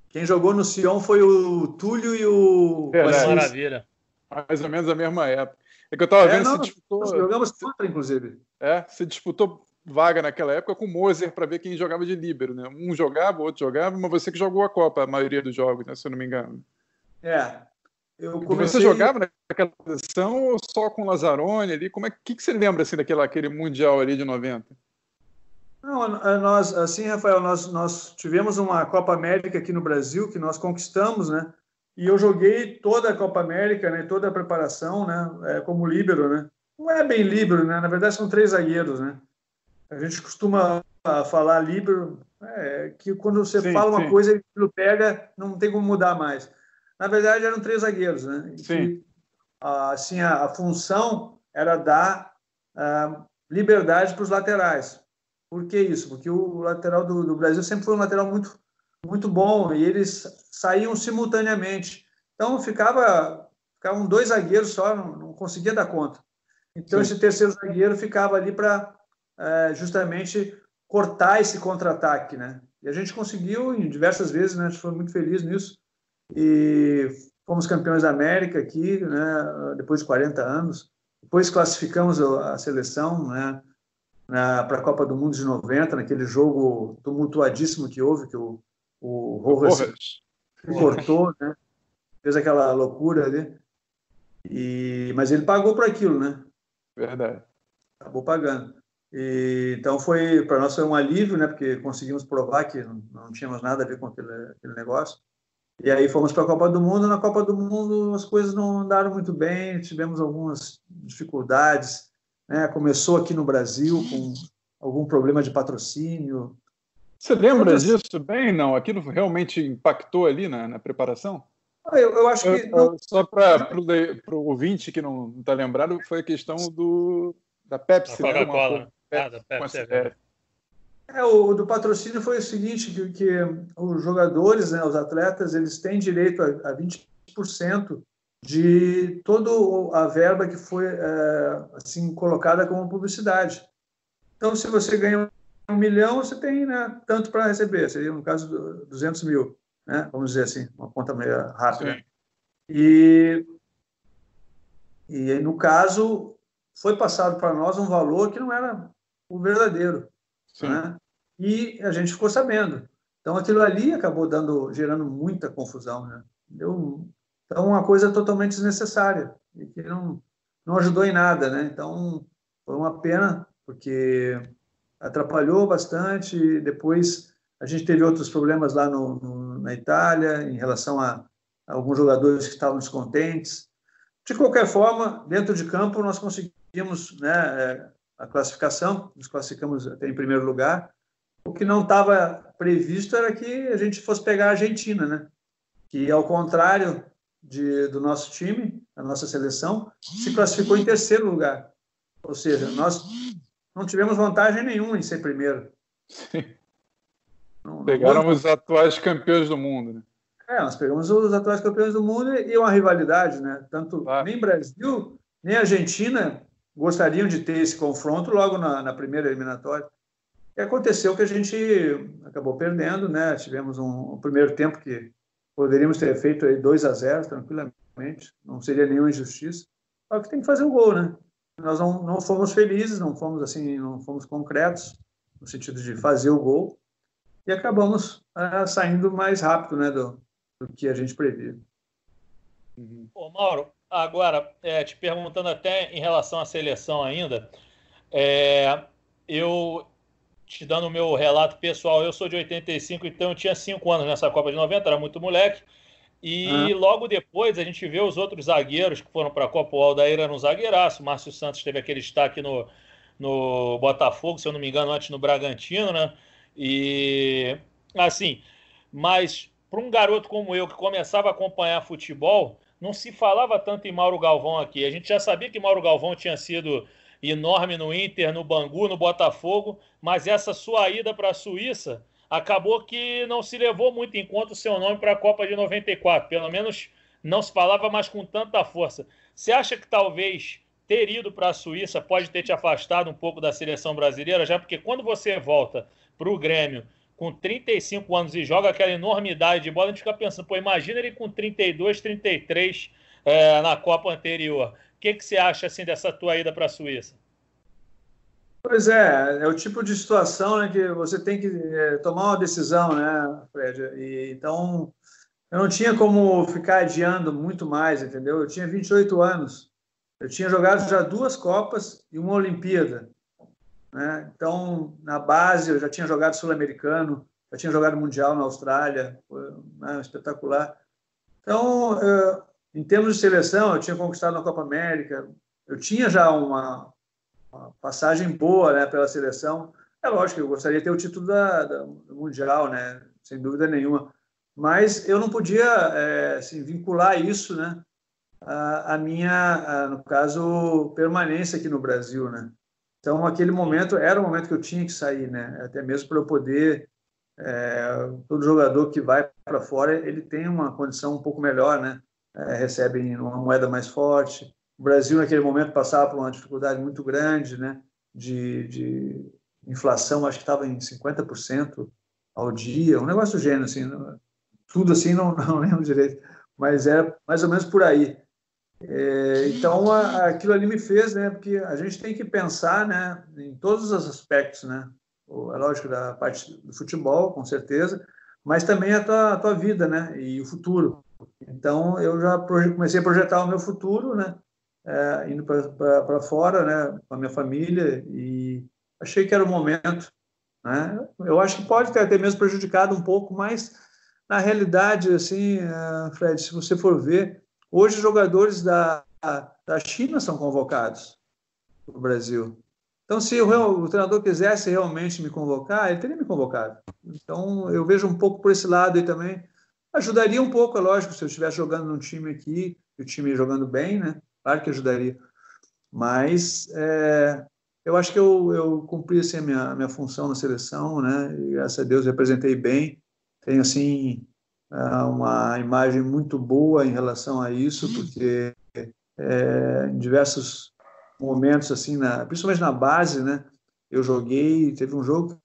Quem jogou no Sion foi o Túlio e o. Maravilha. Mais ou menos a mesma época. É que eu estava é, vendo se disputou. Nós jogamos contra, inclusive. É, se disputou vaga naquela época com o Moser para ver quem jogava de líbero, né? Um jogava, o outro jogava, mas você que jogou a Copa, a maioria dos jogos, né? Se eu não me engano. É. Eu comecei... Você jogava naquela posição ou só com o Lazzaroni ali? Como é que, que você lembra assim daquele aquele mundial ali de 90? Não, nós, assim, Rafael, nós, nós tivemos uma Copa América aqui no Brasil que nós conquistamos, né? E eu joguei toda a Copa América, né, toda a preparação, né, é, como líbero, né. Não é bem líbero, né, na verdade são três zagueiros, né. A gente costuma falar líbero, é, que quando você sim, fala uma sim. coisa, ele pega, não tem como mudar mais. Na verdade, eram três zagueiros, né. Sim. assim, a, a, função era dar a, liberdade para os laterais. Por que isso? Porque o lateral do, do Brasil sempre foi um lateral muito muito bom e eles saíam simultaneamente. Então ficava ficavam dois zagueiros só, não, não conseguia dar conta. Então Sim. esse terceiro zagueiro ficava ali para é, justamente cortar esse contra-ataque, né? E a gente conseguiu em diversas vezes, né? A gente foi muito feliz nisso e fomos campeões da América aqui, né? Depois de 40 anos. Depois classificamos a seleção, né? Para a Copa do Mundo de 90, naquele jogo tumultuadíssimo que houve, que o o Rojas cortou, né? fez aquela loucura ali. E, mas ele pagou por aquilo, né? Verdade. Acabou pagando. E, então foi para nós foi um alívio, né? Porque conseguimos provar que não, não tínhamos nada a ver com aquele, aquele negócio. E aí fomos para a Copa do Mundo. Na Copa do Mundo as coisas não andaram muito bem, tivemos algumas dificuldades. Né? Começou aqui no Brasil com algum problema de patrocínio, você lembra disso bem? Não? Aquilo realmente impactou ali na, na preparação? Ah, eu, eu, acho que. Não... Só para o ouvinte que não está lembrado, foi a questão do, da Pepsi. Da né? Coca-Cola. Ah, da Pepsi. É, é, o do patrocínio foi o seguinte: que, que os jogadores, né, os atletas, eles têm direito a, a 20% de toda a verba que foi é, assim colocada como publicidade. Então, se você ganha um milhão, você tem né, tanto para receber, seria no caso 200 mil, né? vamos dizer assim, uma conta meio rápida. Sim. E, e no caso, foi passado para nós um valor que não era o verdadeiro. Né? E a gente ficou sabendo. Então aquilo ali acabou dando, gerando muita confusão. Né? Deu, então, uma coisa totalmente desnecessária e que não, não ajudou em nada. Né? Então, foi uma pena, porque atrapalhou bastante. Depois a gente teve outros problemas lá no, no, na Itália em relação a, a, alguns jogadores que estavam descontentes. De qualquer forma, dentro de campo nós conseguimos né, é, a classificação, nos classificamos até em primeiro lugar. O que não estava previsto era que a gente fosse pegar a Argentina, né? que ao contrário de, do nosso time, a nossa seleção, se classificou em terceiro lugar. Ou seja, nós não tivemos vantagem nenhuma em ser primeiro. Sim. Não, Pegaram não... os atuais campeões do mundo, né? É, nós pegamos os atuais campeões do mundo e uma rivalidade, né? Tanto claro. nem Brasil, nem Argentina gostariam de ter esse confronto logo na, na primeira eliminatória. E aconteceu que a gente acabou perdendo, né? Tivemos um, um primeiro tempo que poderíamos ter feito aí 2 a 0 tranquilamente, não seria nenhuma injustiça. Só que tem que fazer o gol, né? nós não, não fomos felizes, não fomos assim, não fomos concretos no sentido de fazer o gol e acabamos uh, saindo mais rápido, né, do, do que a gente previa. Uhum. Ô, Mauro, agora é, te perguntando até em relação à seleção ainda, é, eu te dando o meu relato pessoal, eu sou de 85, então eu tinha 5 anos nessa Copa de 90, era muito moleque. E ah. logo depois a gente vê os outros zagueiros que foram para a Copa. O Aldair era um zagueiraço, o Márcio Santos teve aquele destaque no, no Botafogo, se eu não me engano, antes no Bragantino, né? E assim, mas para um garoto como eu que começava a acompanhar futebol, não se falava tanto em Mauro Galvão aqui. A gente já sabia que Mauro Galvão tinha sido enorme no Inter, no Bangu, no Botafogo, mas essa sua ida para a Suíça acabou que não se levou muito em conta o seu nome para a Copa de 94. Pelo menos não se falava mais com tanta força. Você acha que talvez ter ido para a Suíça pode ter te afastado um pouco da seleção brasileira? Já porque quando você volta para o Grêmio com 35 anos e joga aquela enormidade de bola, a gente fica pensando, pô, imagina ele com 32, 33 é, na Copa anterior. O que, que você acha assim dessa tua ida para a Suíça? Pois é, é o tipo de situação né, que você tem que é, tomar uma decisão, né, Fred? E, então, eu não tinha como ficar adiando muito mais, entendeu? Eu tinha 28 anos, eu tinha jogado já duas Copas e uma Olimpíada. Né? Então, na base, eu já tinha jogado Sul-Americano, já tinha jogado Mundial na Austrália, foi né, espetacular. Então, eu, em termos de seleção, eu tinha conquistado na Copa América, eu tinha já uma, uma passagem boa né, pela seleção. É lógico que eu gostaria de ter o título da, da Mundial, né, sem dúvida nenhuma. Mas eu não podia é, assim, vincular isso né, a, a minha, a, no caso, permanência aqui no Brasil. Né? Então, aquele momento era o momento que eu tinha que sair, né? até mesmo para eu poder. É, todo jogador que vai para fora ele tem uma condição um pouco melhor, né? É, recebem uma moeda mais forte. O Brasil, naquele momento, passava por uma dificuldade muito grande né, de, de inflação, acho que estava em 50% ao dia, um negócio do gênero, assim, tudo assim, não, não lembro direito, mas era mais ou menos por aí. É, então, a, aquilo ali me fez, né, porque a gente tem que pensar né, em todos os aspectos, né, é lógico, da parte do futebol, com certeza, mas também a tua, a tua vida, né, e o futuro. Então, eu já comecei a projetar o meu futuro, né? É, indo para fora, né? Com a minha família e achei que era o momento, né? Eu acho que pode ter até mesmo prejudicado um pouco, mas na realidade, assim, uh, Fred, se você for ver, hoje jogadores da, da China são convocados para o Brasil. Então, se o, o, treinador quisesse realmente me convocar, ele teria me convocado. Então, eu vejo um pouco por esse lado aí também. Ajudaria um pouco, é lógico, se eu estivesse jogando num time aqui, o time jogando bem, né? Claro que ajudaria. Mas é, eu acho que eu, eu cumpri assim, a minha, minha função na seleção, né? E, graças a Deus representei bem. Tenho, assim, é, uma imagem muito boa em relação a isso, porque é, em diversos momentos, assim, na, principalmente na base, né? Eu joguei, teve um jogo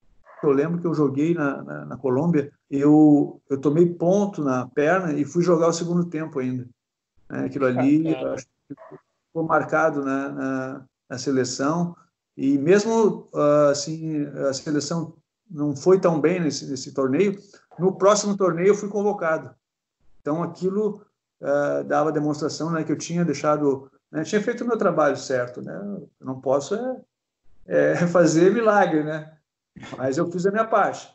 eu lembro que eu joguei na, na, na, Colômbia, eu, eu tomei ponto na perna e fui jogar o segundo tempo ainda. Né? Aquilo ali acho que ficou marcado na, na, na seleção. E mesmo uh, assim, a seleção não foi tão bem nesse, nesse torneio, no próximo torneio eu fui convocado. Então aquilo uh, dava demonstração né, que eu tinha deixado, né, tinha feito o meu trabalho certo. Né? Eu não posso é, é fazer milagre, né? Mas eu fiz a minha parte.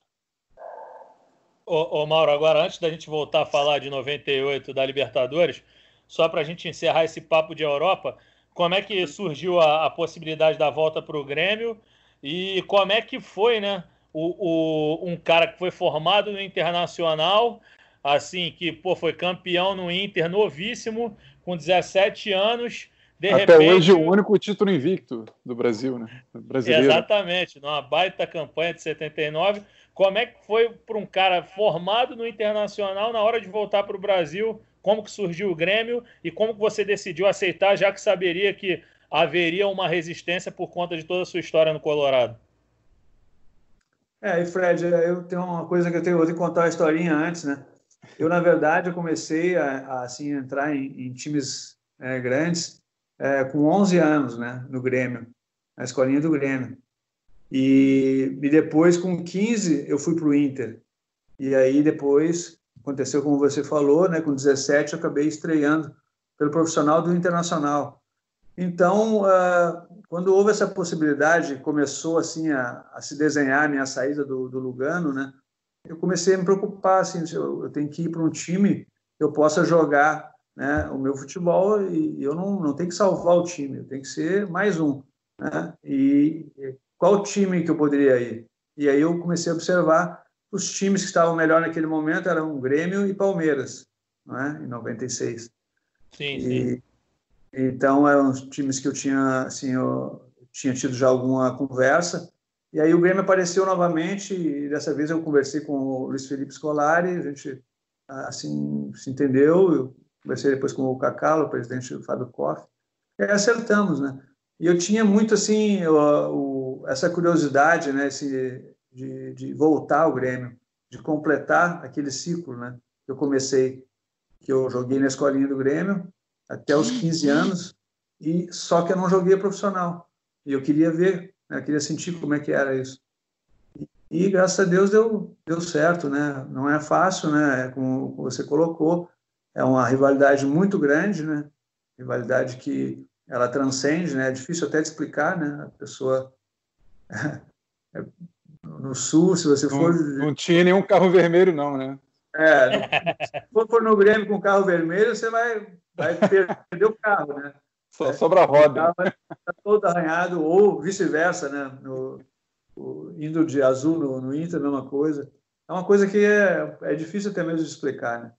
Ô, ô, Mauro, agora antes da gente voltar a falar de 98 da Libertadores, só para a gente encerrar esse papo de Europa, como é que surgiu a, a possibilidade da volta para o Grêmio e como é que foi, né? O, o, um cara que foi formado no Internacional, assim, que pô, foi campeão no Inter novíssimo, com 17 anos, de Até repente, hoje o único título invicto do Brasil, né? Brasileiro. Exatamente, numa baita campanha de 79. Como é que foi para um cara formado no Internacional na hora de voltar para o Brasil? Como que surgiu o Grêmio e como que você decidiu aceitar, já que saberia que haveria uma resistência por conta de toda a sua história no Colorado? É, e Fred, eu tenho uma coisa que eu tenho, vou te contar uma historinha antes, né? Eu, na verdade, eu comecei a, a assim, entrar em, em times é, grandes é, com 11 anos, né, no Grêmio, na escolinha do Grêmio. E, e depois, com 15, eu fui para o Inter. E aí, depois, aconteceu como você falou, né, com 17, eu acabei estreando pelo profissional do Internacional. Então, uh, quando houve essa possibilidade, começou assim a, a se desenhar a minha saída do, do, Lugano, né? Eu comecei a me preocupar, assim, eu, eu tenho que ir para um time que eu possa jogar né, o meu futebol e eu não, não tenho que salvar o time, eu tenho que ser mais um. Né? E qual time que eu poderia ir? E aí eu comecei a observar os times que estavam melhor naquele momento eram Grêmio e Palmeiras, né, em 96. Sim, e, sim. Então eram os times que eu tinha, assim, eu tinha tido já alguma conversa. E aí o Grêmio apareceu novamente e dessa vez eu conversei com o Luiz Felipe Scolari, a gente assim se entendeu. Eu conversei depois com o Cacalo, o presidente do Fábio Koff, e acertamos, né? E eu tinha muito assim o, o, essa curiosidade, né? Esse, de, de voltar ao Grêmio, de completar aquele ciclo, né? Que eu comecei, que eu joguei na escolinha do Grêmio até os 15 anos e só que eu não joguei profissional. E eu queria ver, né? eu queria sentir como é que era isso. E, e graças a Deus deu deu certo, né? Não é fácil, né? Como você colocou, é uma rivalidade muito grande, né? Rivalidade que ela transcende, né? É difícil até de explicar, né? A pessoa é, no sul, se você for. Não, tinha nenhum carro vermelho, não, né? É, se for no Grêmio com carro vermelho, você vai, vai perder o carro, né? Só sobra a roda. Está todo arranhado, ou vice-versa, né? No, o, indo de azul no, no Inter, a mesma coisa. É uma coisa que é, é difícil até mesmo de explicar, né?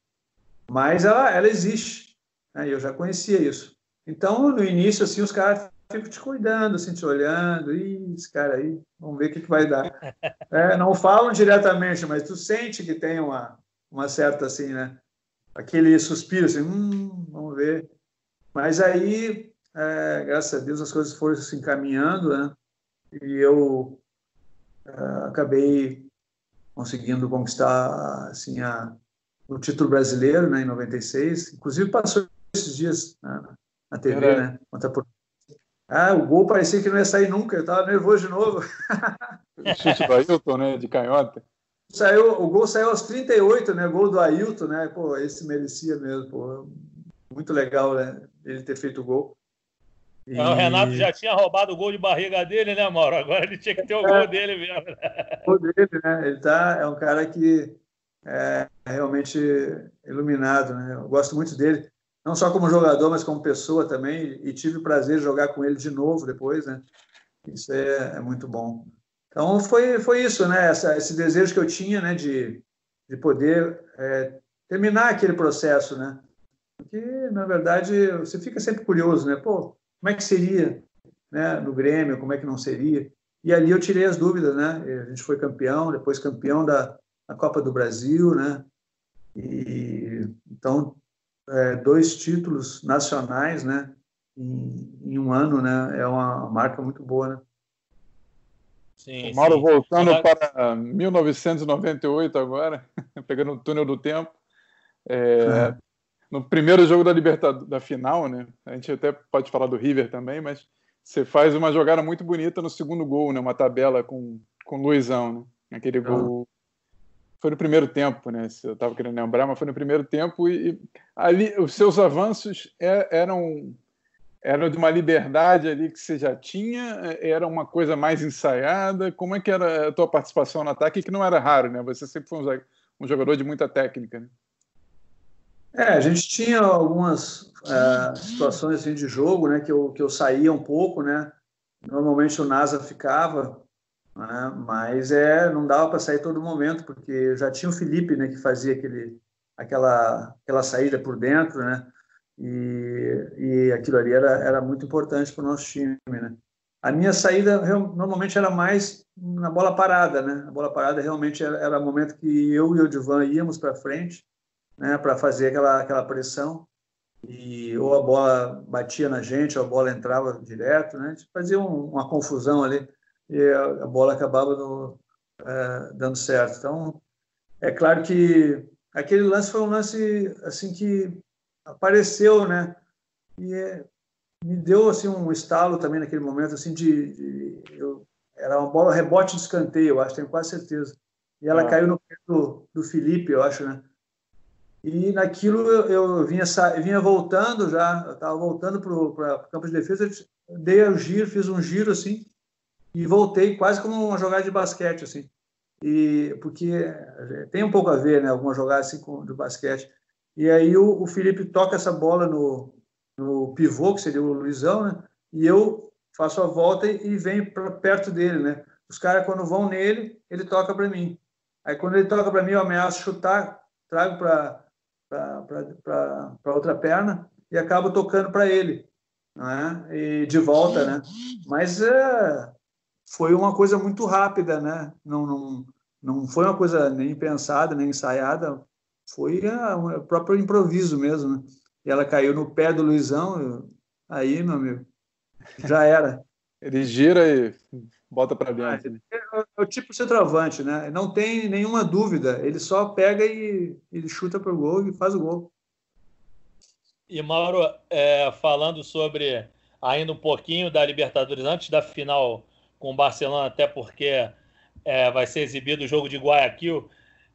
Mas ela, ela existe. Né? Eu já conhecia isso. Então, no início, assim, os caras ficam te cuidando, assim, te olhando. Ih, esse cara aí, vamos ver o que, que vai dar. É, não falam diretamente, mas tu sente que tem uma, uma certa, assim, né? Aquele suspiro, assim, hum, vamos ver. Mas aí, é, graças a Deus, as coisas foram se encaminhando, né? E eu é, acabei conseguindo conquistar, assim, a, o título brasileiro, né, em 96. Inclusive passou esses dias né, na TV, é. né? Contra por... Ah, o gol parecia que não ia sair nunca, eu estava nervoso de novo. O chute do Ailton, né, de canhota. Saiu, o gol saiu aos 38, né? Gol do Ailton, né? Pô, esse merecia mesmo, pô. Muito legal, né? Ele ter feito o gol. E... O Renato já tinha roubado o gol de barriga dele, né, Mauro? Agora ele tinha que ter o é, gol dele mesmo. O gol dele, né? Ele tá, é um cara que é realmente iluminado. Né? Eu gosto muito dele, não só como jogador, mas como pessoa também, e tive o prazer de jogar com ele de novo depois. Né? Isso é, é muito bom. Então foi, foi isso, né? Essa, esse desejo que eu tinha né? de, de poder é, terminar aquele processo. Né? Porque, na verdade, você fica sempre curioso, né? Pô, como é que seria né, no Grêmio, como é que não seria? E ali eu tirei as dúvidas, né? A gente foi campeão, depois campeão da, a Copa do Brasil, né? E, então, é, dois títulos nacionais, né? Em, em, um ano, né? É uma marca muito boa, né? Sim, Mauro, sim. voltando Agora... para 1998 agora, pegando o túnel do tempo. É, é. No primeiro jogo da Libertadores, da final, né? A gente até pode falar do River também, mas você faz uma jogada muito bonita no segundo gol, né? Uma tabela com, com o Luizão, né? Aquele gol foi no primeiro tempo, né? Eu estava querendo lembrar, mas foi no primeiro tempo e, e ali os seus avanços é, eram de uma liberdade ali que você já tinha, é, era uma coisa mais ensaiada. Como é que era a tua participação no ataque que não era raro, né? Você sempre foi um, um jogador de muita técnica, né? É, a gente tinha algumas é, situações assim, de jogo, né, que eu, que eu saía um pouco, né? Normalmente o NASA ficava, né? mas é, não dava para sair todo momento, porque já tinha o Felipe né, que fazia aquele, aquela, aquela saída por dentro, né? e, e aquilo ali era, era muito importante para o nosso time. Né? A minha saída normalmente era mais na bola parada, né? A bola parada realmente era, era o momento que eu e o Divan íamos para frente, né? Para fazer aquela aquela pressão e ou a bola batia na gente, ou a bola entrava direto, né? A gente fazia um, uma confusão ali e a, bola acabava no, é, dando certo. Então, é claro que aquele lance foi um lance assim que apareceu, né? E é, me deu assim um estalo também naquele momento assim de, de eu, era uma bola rebote de escanteio, eu acho, tenho quase certeza. E ela ah. caiu no pé do, do Felipe, eu acho, né? E naquilo eu, eu vinha, vinha voltando já, eu estava voltando para o campo de defesa, dei o giro, fiz um giro assim, e voltei quase como uma jogada de basquete, assim. E, porque tem um pouco a ver, né, alguma jogada assim com, de basquete. E aí o, o Felipe toca essa bola no, no pivô, que seria o Luizão, né? E eu faço a volta e, e venho para perto dele, né? Os caras, quando vão nele, ele toca para mim. Aí, quando ele toca para mim, eu ameaço chutar, trago para outra perna e acabo tocando para ele, né? E de volta, né? Mas é, foi uma coisa muito rápida, né? Não, não, não foi uma coisa nem pensada, nem ensaiada. Foi o próprio improviso mesmo, né? E ela caiu no pé do Luizão, aí, meu amigo, já era. Ele gira e bota para dentro. Ah, é, é, o tipo centroavante, né? Não tem nenhuma dúvida. Ele só pega e ele chuta para o gol e faz o gol. E Mauro, é, falando sobre ainda um pouquinho da Libertadores antes da final com o Barcelona, até porque é, vai ser exibido o jogo de Guayaquil,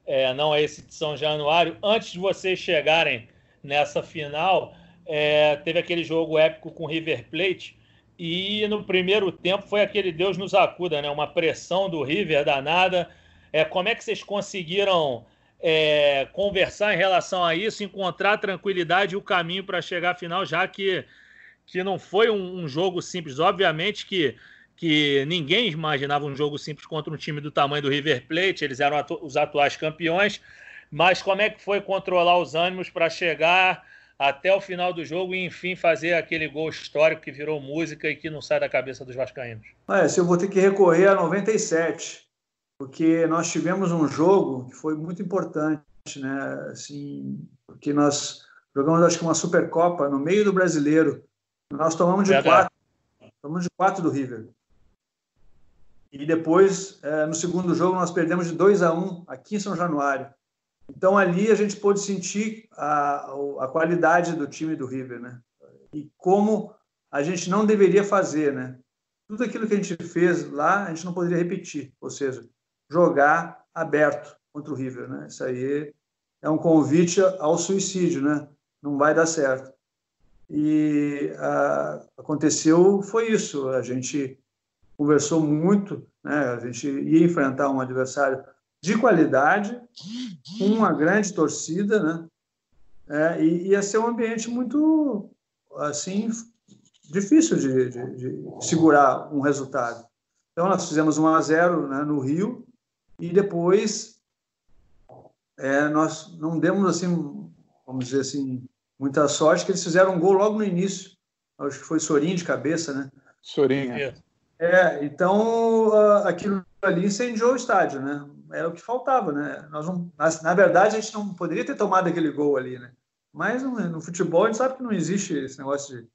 é, não é esse de São Januário. Antes de vocês chegarem nessa final, é, teve aquele jogo épico com River Plate e no primeiro tempo foi aquele Deus nos acuda, né? Uma pressão do River danada. É, como é que vocês conseguiram é, conversar em relação a isso, encontrar tranquilidade e o caminho para chegar à final, já que, que não foi um, um, jogo simples. Obviamente que, que ninguém imaginava um jogo simples contra um time do tamanho do River Plate, eles eram atu os atuais campeões, mas como é que foi controlar os ânimos para chegar até o final do jogo e, enfim, fazer aquele gol histórico que virou música e que não sai da cabeça dos vascaínos? É, se eu vou ter que recorrer a 97, porque nós tivemos um jogo que foi muito importante, né? Assim, porque nós jogamos, acho que uma Supercopa no meio do Brasileiro. Nós tomamos de Verdade. quatro. Tomamos de quatro do River. E depois, é, no segundo jogo, nós perdemos de 2 a 1 um, aqui em São Januário. Então ali a gente pôde sentir a, a qualidade do time do River, né? E como a gente não deveria fazer, né? Tudo aquilo que a gente fez lá, a gente não poderia repetir, ou seja, jogar aberto contra o River, né? Isso aí é um convite ao suicídio, né? Não vai dar certo. E a, aconteceu foi isso. A gente conversou muito, né? A gente ia enfrentar um adversário de qualidade, uma grande torcida, né? É, e ia ser um ambiente muito, assim, difícil de, de, de segurar um resultado. Então, nós fizemos 1 a 0 né, no Rio e depois é, nós não demos, assim, vamos dizer assim, muita sorte, que eles fizeram um gol logo no início. Acho que foi Sorinho de cabeça, né? Sorinho. É, é então aquilo ali incendiou o estádio, né? era o que faltava, né? Nós não, na, verdade, a gente não poderia ter tomado aquele gol ali, né? Mas no, no, futebol a gente sabe que não existe esse negócio de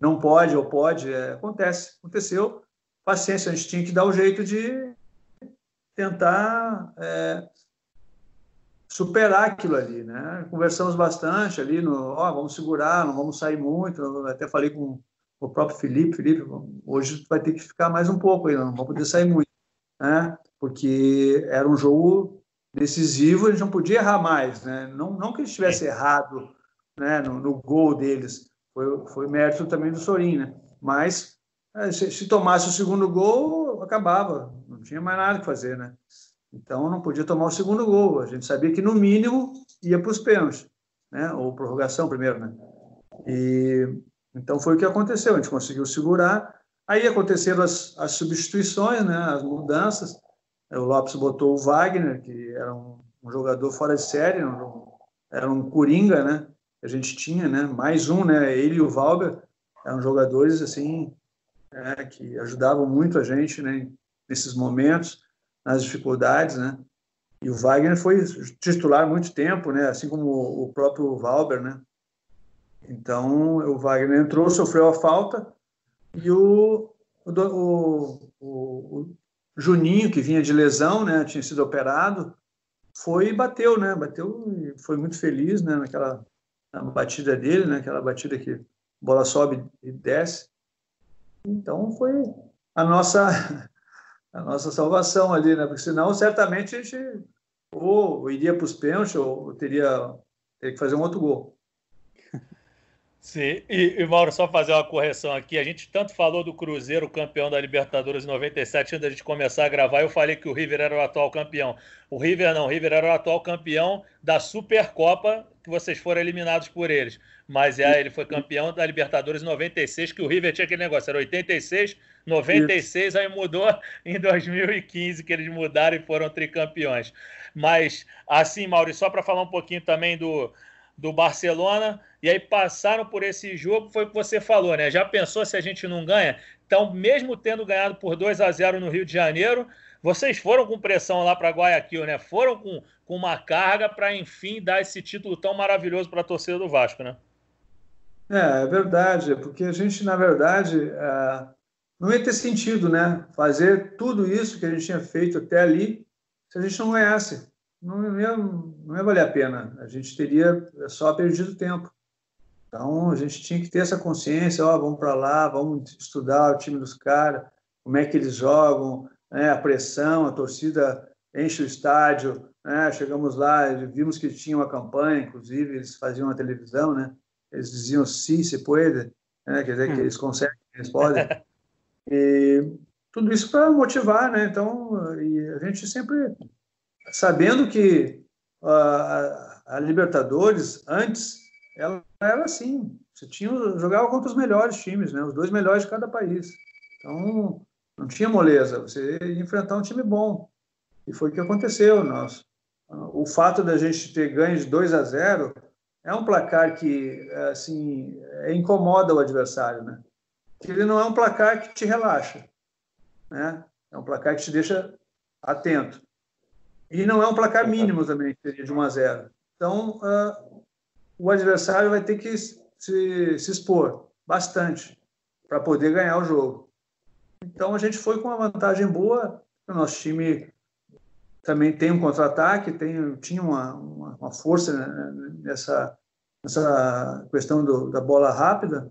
não pode ou pode, é, acontece, aconteceu. Paciência, a gente tinha que dar o jeito de tentar é, superar aquilo ali, né? Conversamos bastante ali no, ó, vamos segurar, não vamos sair muito. Eu até falei com o próprio Felipe, Felipe, hoje vai ter que ficar mais um pouco aí, não vamos poder sair muito, né? porque era um jogo decisivo, a gente não podia errar mais, né? Não, não que ele estivesse errado, né, no, no, gol deles, foi, foi mérito também do Sorin, né? Mas é, se, se, tomasse o segundo gol, acabava, não tinha mais nada que fazer, né? Então não podia tomar o segundo gol. A gente sabia que no mínimo ia para os pênaltis, né? Ou prorrogação primeiro, né? E então foi o que aconteceu. A gente conseguiu segurar. Aí aconteceram as, as substituições, né? As mudanças. O Lopes botou o Wagner, que era um, um jogador fora de série, um, era um coringa, né? A gente tinha, né? Mais um, né? Ele e o Valber eram jogadores assim é, que ajudavam muito a gente, né? Nesses momentos, nas dificuldades, né? E o Wagner foi titular muito tempo, né? Assim como o próprio Valber, né? Então o Wagner entrou, sofreu a falta e o, o, o, Juninho, que vinha de lesão, né, tinha sido operado, foi e bateu, né, bateu e foi muito feliz, né, naquela na batida dele, né, aquela batida que a bola sobe e desce. Então foi a nossa a nossa salvação ali, né, porque senão certamente a gente ou iria para os pênaltis ou teria teria que fazer um outro gol. Sim, e, e, Mauro, só fazer uma correção aqui. A gente tanto falou do Cruzeiro, campeão da Libertadores em 97, antes da gente começar a gravar, eu falei que o River era o atual campeão. O River não, o River era o atual campeão da Supercopa, que vocês foram eliminados por eles. Mas é, ele foi campeão da Libertadores em 96, que o River tinha aquele negócio, era 86, 96, Isso. aí mudou em 2015, que eles mudaram e foram tricampeões. Mas, assim, Mauro, só para falar um pouquinho também do do Barcelona, e aí passaram por esse jogo, foi o que você falou, né? Já pensou se a gente não ganha? Então, mesmo tendo ganhado por 2 a 0 no Rio de Janeiro, vocês foram com pressão lá para Guayaquil, né? Foram com, com uma carga para, enfim, dar esse título tão maravilhoso para a torcida do Vasco, né? É, é verdade, porque a gente, na verdade, é, não ia ter sentido, né? Fazer tudo isso que a gente tinha feito até ali se a gente não ganhasse não ia, não ia valer a pena. A gente teria só perdido tempo. Então, a gente tinha que ter essa consciência, ó, vamos para lá, vamos estudar o time dos caras, como é que eles jogam, né, a pressão, a torcida enche o estádio, né, chegamos lá, vimos que tinha uma campanha, inclusive, eles faziam na televisão, né, eles diziam sim, se pode, né, quer dizer que hum. eles conseguem, eles podem. E tudo isso para motivar, né, então, e a gente sempre sabendo que a, a Libertadores, antes, ela era assim. Você tinha, jogava contra os melhores times, né? os dois melhores de cada país. Então, não tinha moleza. Você ia enfrentar um time bom. E foi o que aconteceu. Nós, o fato da gente ter ganho de 2 a 0 é um placar que assim incomoda o adversário, né? Ele não é um placar que te relaxa, né? É um placar que te deixa atento. E não é um placar mínimo também, seria de 1 a 0. Então, uh, o adversário vai ter que se, se expor bastante para poder ganhar o jogo. Então, a gente foi com uma vantagem boa. O nosso time também tem um contra-ataque, tem, tinha uma, uma, uma força nessa, nessa questão do, da bola rápida,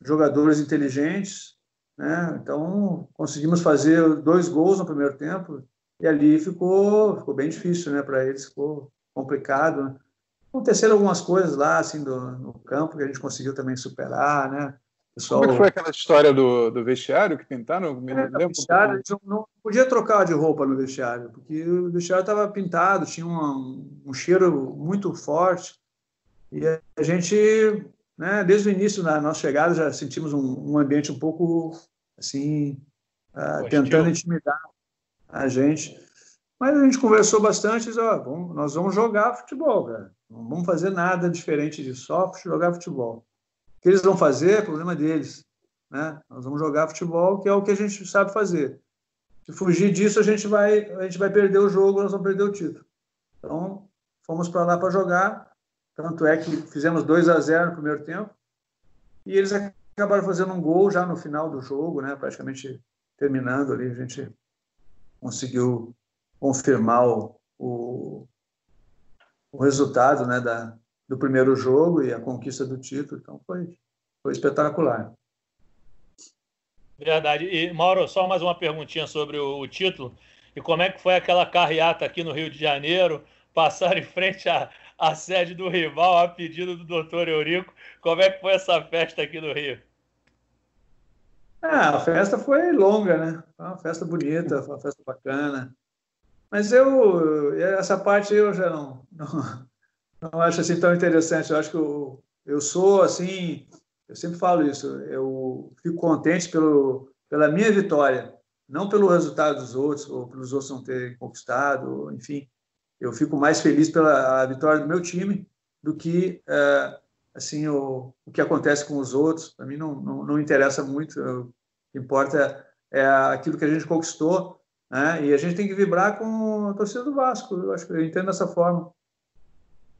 jogadores inteligentes. Né? Então, conseguimos fazer dois gols no primeiro tempo, e ali ficou, ficou bem difícil, né, para eles, ficou complicado. Né? Aconteceram algumas coisas lá, assim, do, no campo que a gente conseguiu também superar, né? Pessoal... Como é que foi aquela história do, do vestiário que pintaram? Me é, lembro vestiário, um não podia trocar de roupa no vestiário, porque o vestiário estava pintado, tinha um, um cheiro muito forte. E a gente, né, desde o início da nossa chegada, já sentimos um, um ambiente um pouco, assim, uh, tentando intimidar a gente. Mas a gente conversou bastante, disse, ó, vamos, nós vamos jogar futebol, cara. Não vamos fazer nada diferente de só jogar futebol. O que eles vão fazer é problema deles. Né? Nós vamos jogar futebol, que é o que a gente sabe fazer. Se fugir disso, a gente vai, a gente vai perder o jogo, nós vamos perder o título. Então, fomos para lá para jogar. Tanto é que fizemos 2 a 0 no primeiro tempo. E eles acabaram fazendo um gol já no final do jogo, né? praticamente terminando ali. A gente conseguiu confirmar o, o, resultado né, da, do primeiro jogo e a conquista do título. Então foi, foi espetacular. Verdade. E, Mauro, só mais uma perguntinha sobre o, o, título. E como é que foi aquela carreata aqui no Rio de Janeiro, passar em frente à, à sede do rival a pedido do doutor Eurico? Como é que foi essa festa aqui no Rio? Ah, a festa foi longa, né? Foi uma festa bonita, foi uma festa bacana. Mas eu, essa parte eu já não, não, não acho assim tão interessante. Eu acho que eu, eu sou assim, eu sempre falo isso, eu fico contente pelo, pela minha vitória, não pelo resultado dos outros, ou pelos outros não terem conquistado, enfim. Eu fico mais feliz pela vitória do meu time do que é, assim o, o que acontece com os outros para mim não, não, não interessa muito. O que importa é aquilo que a gente conquistou né? e a gente tem que vibrar com a torcida do Vasco. Eu acho que eu entendo dessa forma.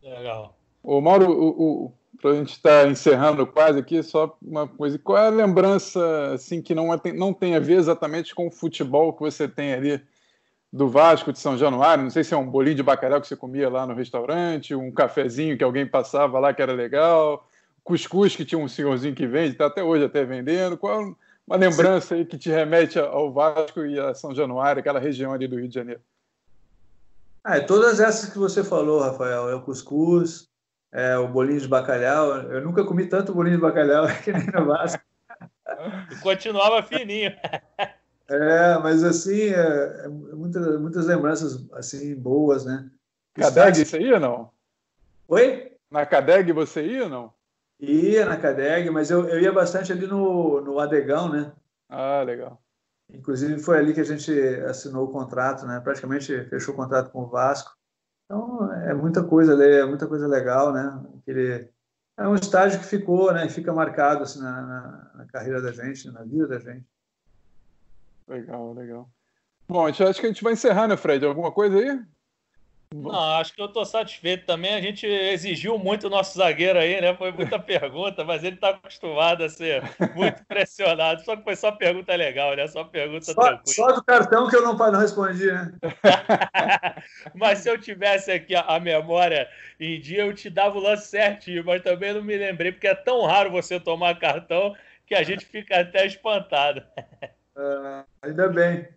Legal. O Mauro o, o para a gente estar tá encerrando quase aqui só uma coisa. Qual é a lembrança assim que não é, não tem a ver exatamente com o futebol que você tem ali do Vasco de São Januário, não sei se é um bolinho de bacalhau que você comia lá no restaurante, um cafezinho que alguém passava lá que era legal, cuscuz que tinha um senhorzinho que vende, está até hoje até vendendo. Qual uma lembrança aí que te remete ao Vasco e a São Januário, aquela região ali do Rio de Janeiro? Ah, é todas essas que você falou, Rafael, é o cuscuz, é, o bolinho de bacalhau. Eu nunca comi tanto bolinho de bacalhau que nem no Vasco. E continuava fininho. É, mas assim, é, é muitas, muitas lembranças assim boas, né? Cadeg isso aí ou não? Oi? Na Cadeg você ia ou não? Ia na Cadeg, mas eu, eu ia bastante ali no, no Adegão, né? Ah, legal. Inclusive foi ali que a gente assinou o contrato, né? Praticamente fechou o contrato com o Vasco. Então é muita coisa ali, é muita coisa legal, né? Aquele, é um estágio que ficou, né? Fica marcado assim, na, na, na carreira da gente, na vida da gente. Legal, legal. Bom, acho que a gente vai encerrar, né, Fred? Alguma coisa aí? Não, acho que eu estou satisfeito também. A gente exigiu muito o nosso zagueiro aí, né? Foi muita pergunta, mas ele está acostumado a ser muito pressionado. Só que foi só pergunta legal, né? Só pergunta só, tranquila. Só do cartão que eu não, não respondi, né? mas se eu tivesse aqui a, a, memória em dia, eu te dava o lance certinho, mas também não me lembrei, porque é tão raro você tomar cartão que a gente fica até espantado. Uh, ainda bem.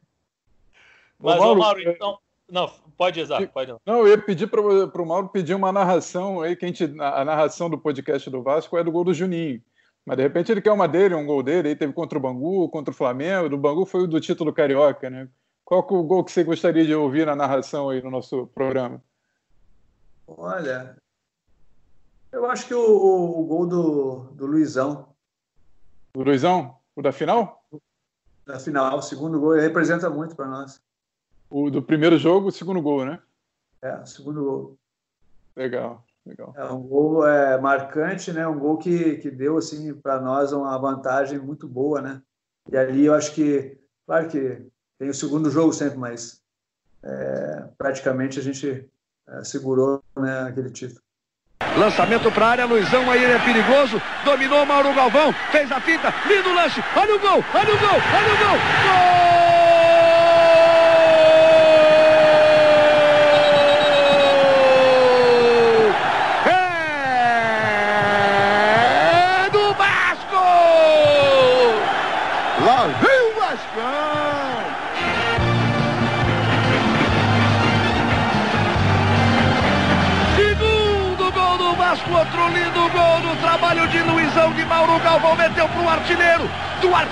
Mas, ô Mauro, Mauro então. Não, pode usar, pode. Não, eu ia pedir para o Mauro pedir uma narração aí, que a, gente, a narração do podcast do Vasco é do gol do Juninho. Mas de repente ele quer uma dele, um gol dele, aí teve contra o Bangu, contra o Flamengo. Do Bangu foi o do título carioca, né? Qual é o gol que você gostaria de ouvir na narração aí no nosso programa? Olha, eu acho que o, o, o gol do, do Luizão. Do Luizão? O da final? Da final, o segundo gol, representa muito para nós. O do primeiro jogo, o segundo gol, né? É, o segundo gol. Legal, legal. É um gol é, marcante, né? Um gol que, que deu assim para nós uma vantagem muito boa, né? E ali eu acho que, claro que tem o segundo jogo sempre, mas é, praticamente a gente é, segurou né, aquele título. Lançamento para a área, Luizão aí ele é perigoso. Dominou Mauro Galvão, fez a finta, lindo lance. Olha o gol, olha o gol, olha o gol. Gol!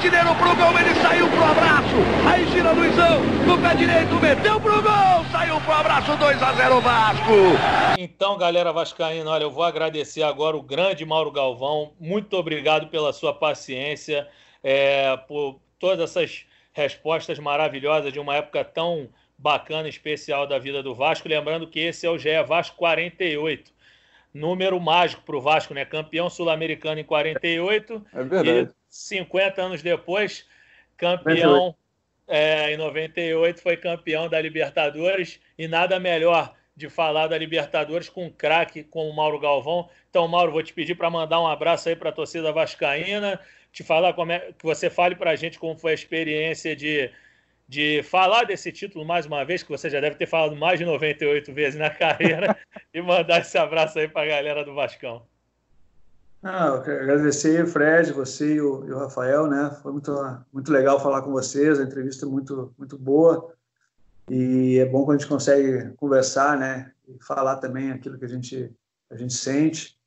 Artilheiro pro gol, ele saiu pro abraço. Aí gira Luizão, no pé direito, meteu pro gol, saiu pro abraço, 2 a 0 Vasco. Então, galera vascaína, olha, eu vou agradecer agora o grande Mauro Galvão. Muito obrigado pela sua paciência, é, por todas essas respostas maravilhosas de uma época tão bacana, especial da vida do Vasco. Lembrando que esse é o GE Vasco 48 número mágico para o Vasco, né? Campeão sul-americano em 48. É verdade. E 50 anos depois, campeão é, em 98, foi campeão da Libertadores. E nada melhor de falar da Libertadores com um craque como o Mauro Galvão. Então, Mauro, vou te pedir para mandar um abraço aí para a torcida vascaína, te falar como é que você fale para a gente como foi a experiência de de falar desse título mais uma vez, que você já deve ter falado mais de 98 vezes na carreira, e mandar esse abraço aí para a galera do Vascão. Ah, agradecer, Fred, você e o, e o, Rafael, né? Foi muito, muito legal falar com vocês, a entrevista muito, muito boa. E é bom quando a gente consegue conversar, né? E falar também aquilo que a gente, a gente sente.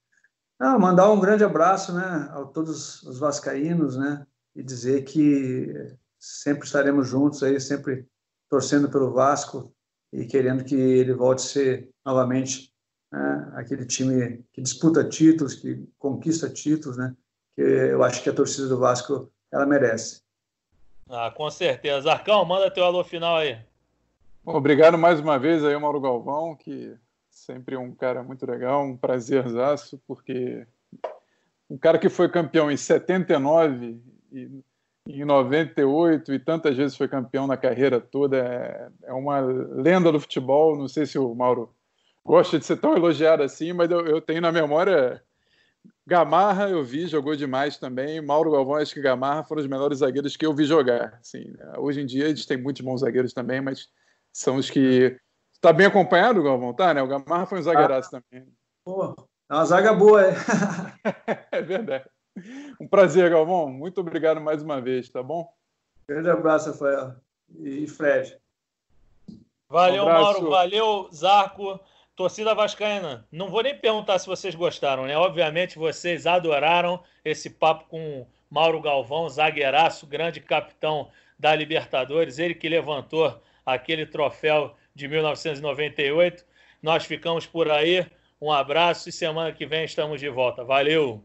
Ah, mandar um grande abraço, né? A todos os vascaínos, né? E dizer que sempre estaremos juntos aí, sempre torcendo pelo Vasco e querendo que ele volte a ser novamente né, aquele time que disputa títulos, que conquista títulos, né? Que eu acho que a torcida do Vasco ela merece. Ah, com certeza. Arcão, manda teu alô final aí. Bom, obrigado mais uma vez aí, Mauro Galvão, que sempre um cara muito legal, um prazerzaço, porque um cara que foi campeão em 79 e em 98 e tantas vezes foi campeão na carreira toda. É, é, uma lenda do futebol. Não sei se o Mauro gosta de ser tão elogiado assim, mas eu, eu tenho na memória. Gamarra eu vi, jogou demais também. Mauro Galvão, acho que Gamarra foram os melhores zagueiros que eu vi jogar. Assim, hoje em dia gente tem muitos bons zagueiros também, mas são os que. Está bem acompanhado, Galvão? Tá, né? O Gamarra foi um zagueiraço ah, também. Pô, é uma zaga boa, é. é verdade. Um prazer, Galvão. Muito obrigado mais uma vez, tá bom? Grande abraço, Rafael. E Fred. Valeu, um Mauro. Valeu, Zarco. Torcida vascaína, não vou nem perguntar se vocês gostaram, né? Obviamente vocês adoraram esse papo com Mauro Galvão, zagueiraço, grande capitão da Libertadores, ele que levantou aquele troféu de 1998. Nós ficamos por aí. Um abraço e semana que vem estamos de volta. Valeu!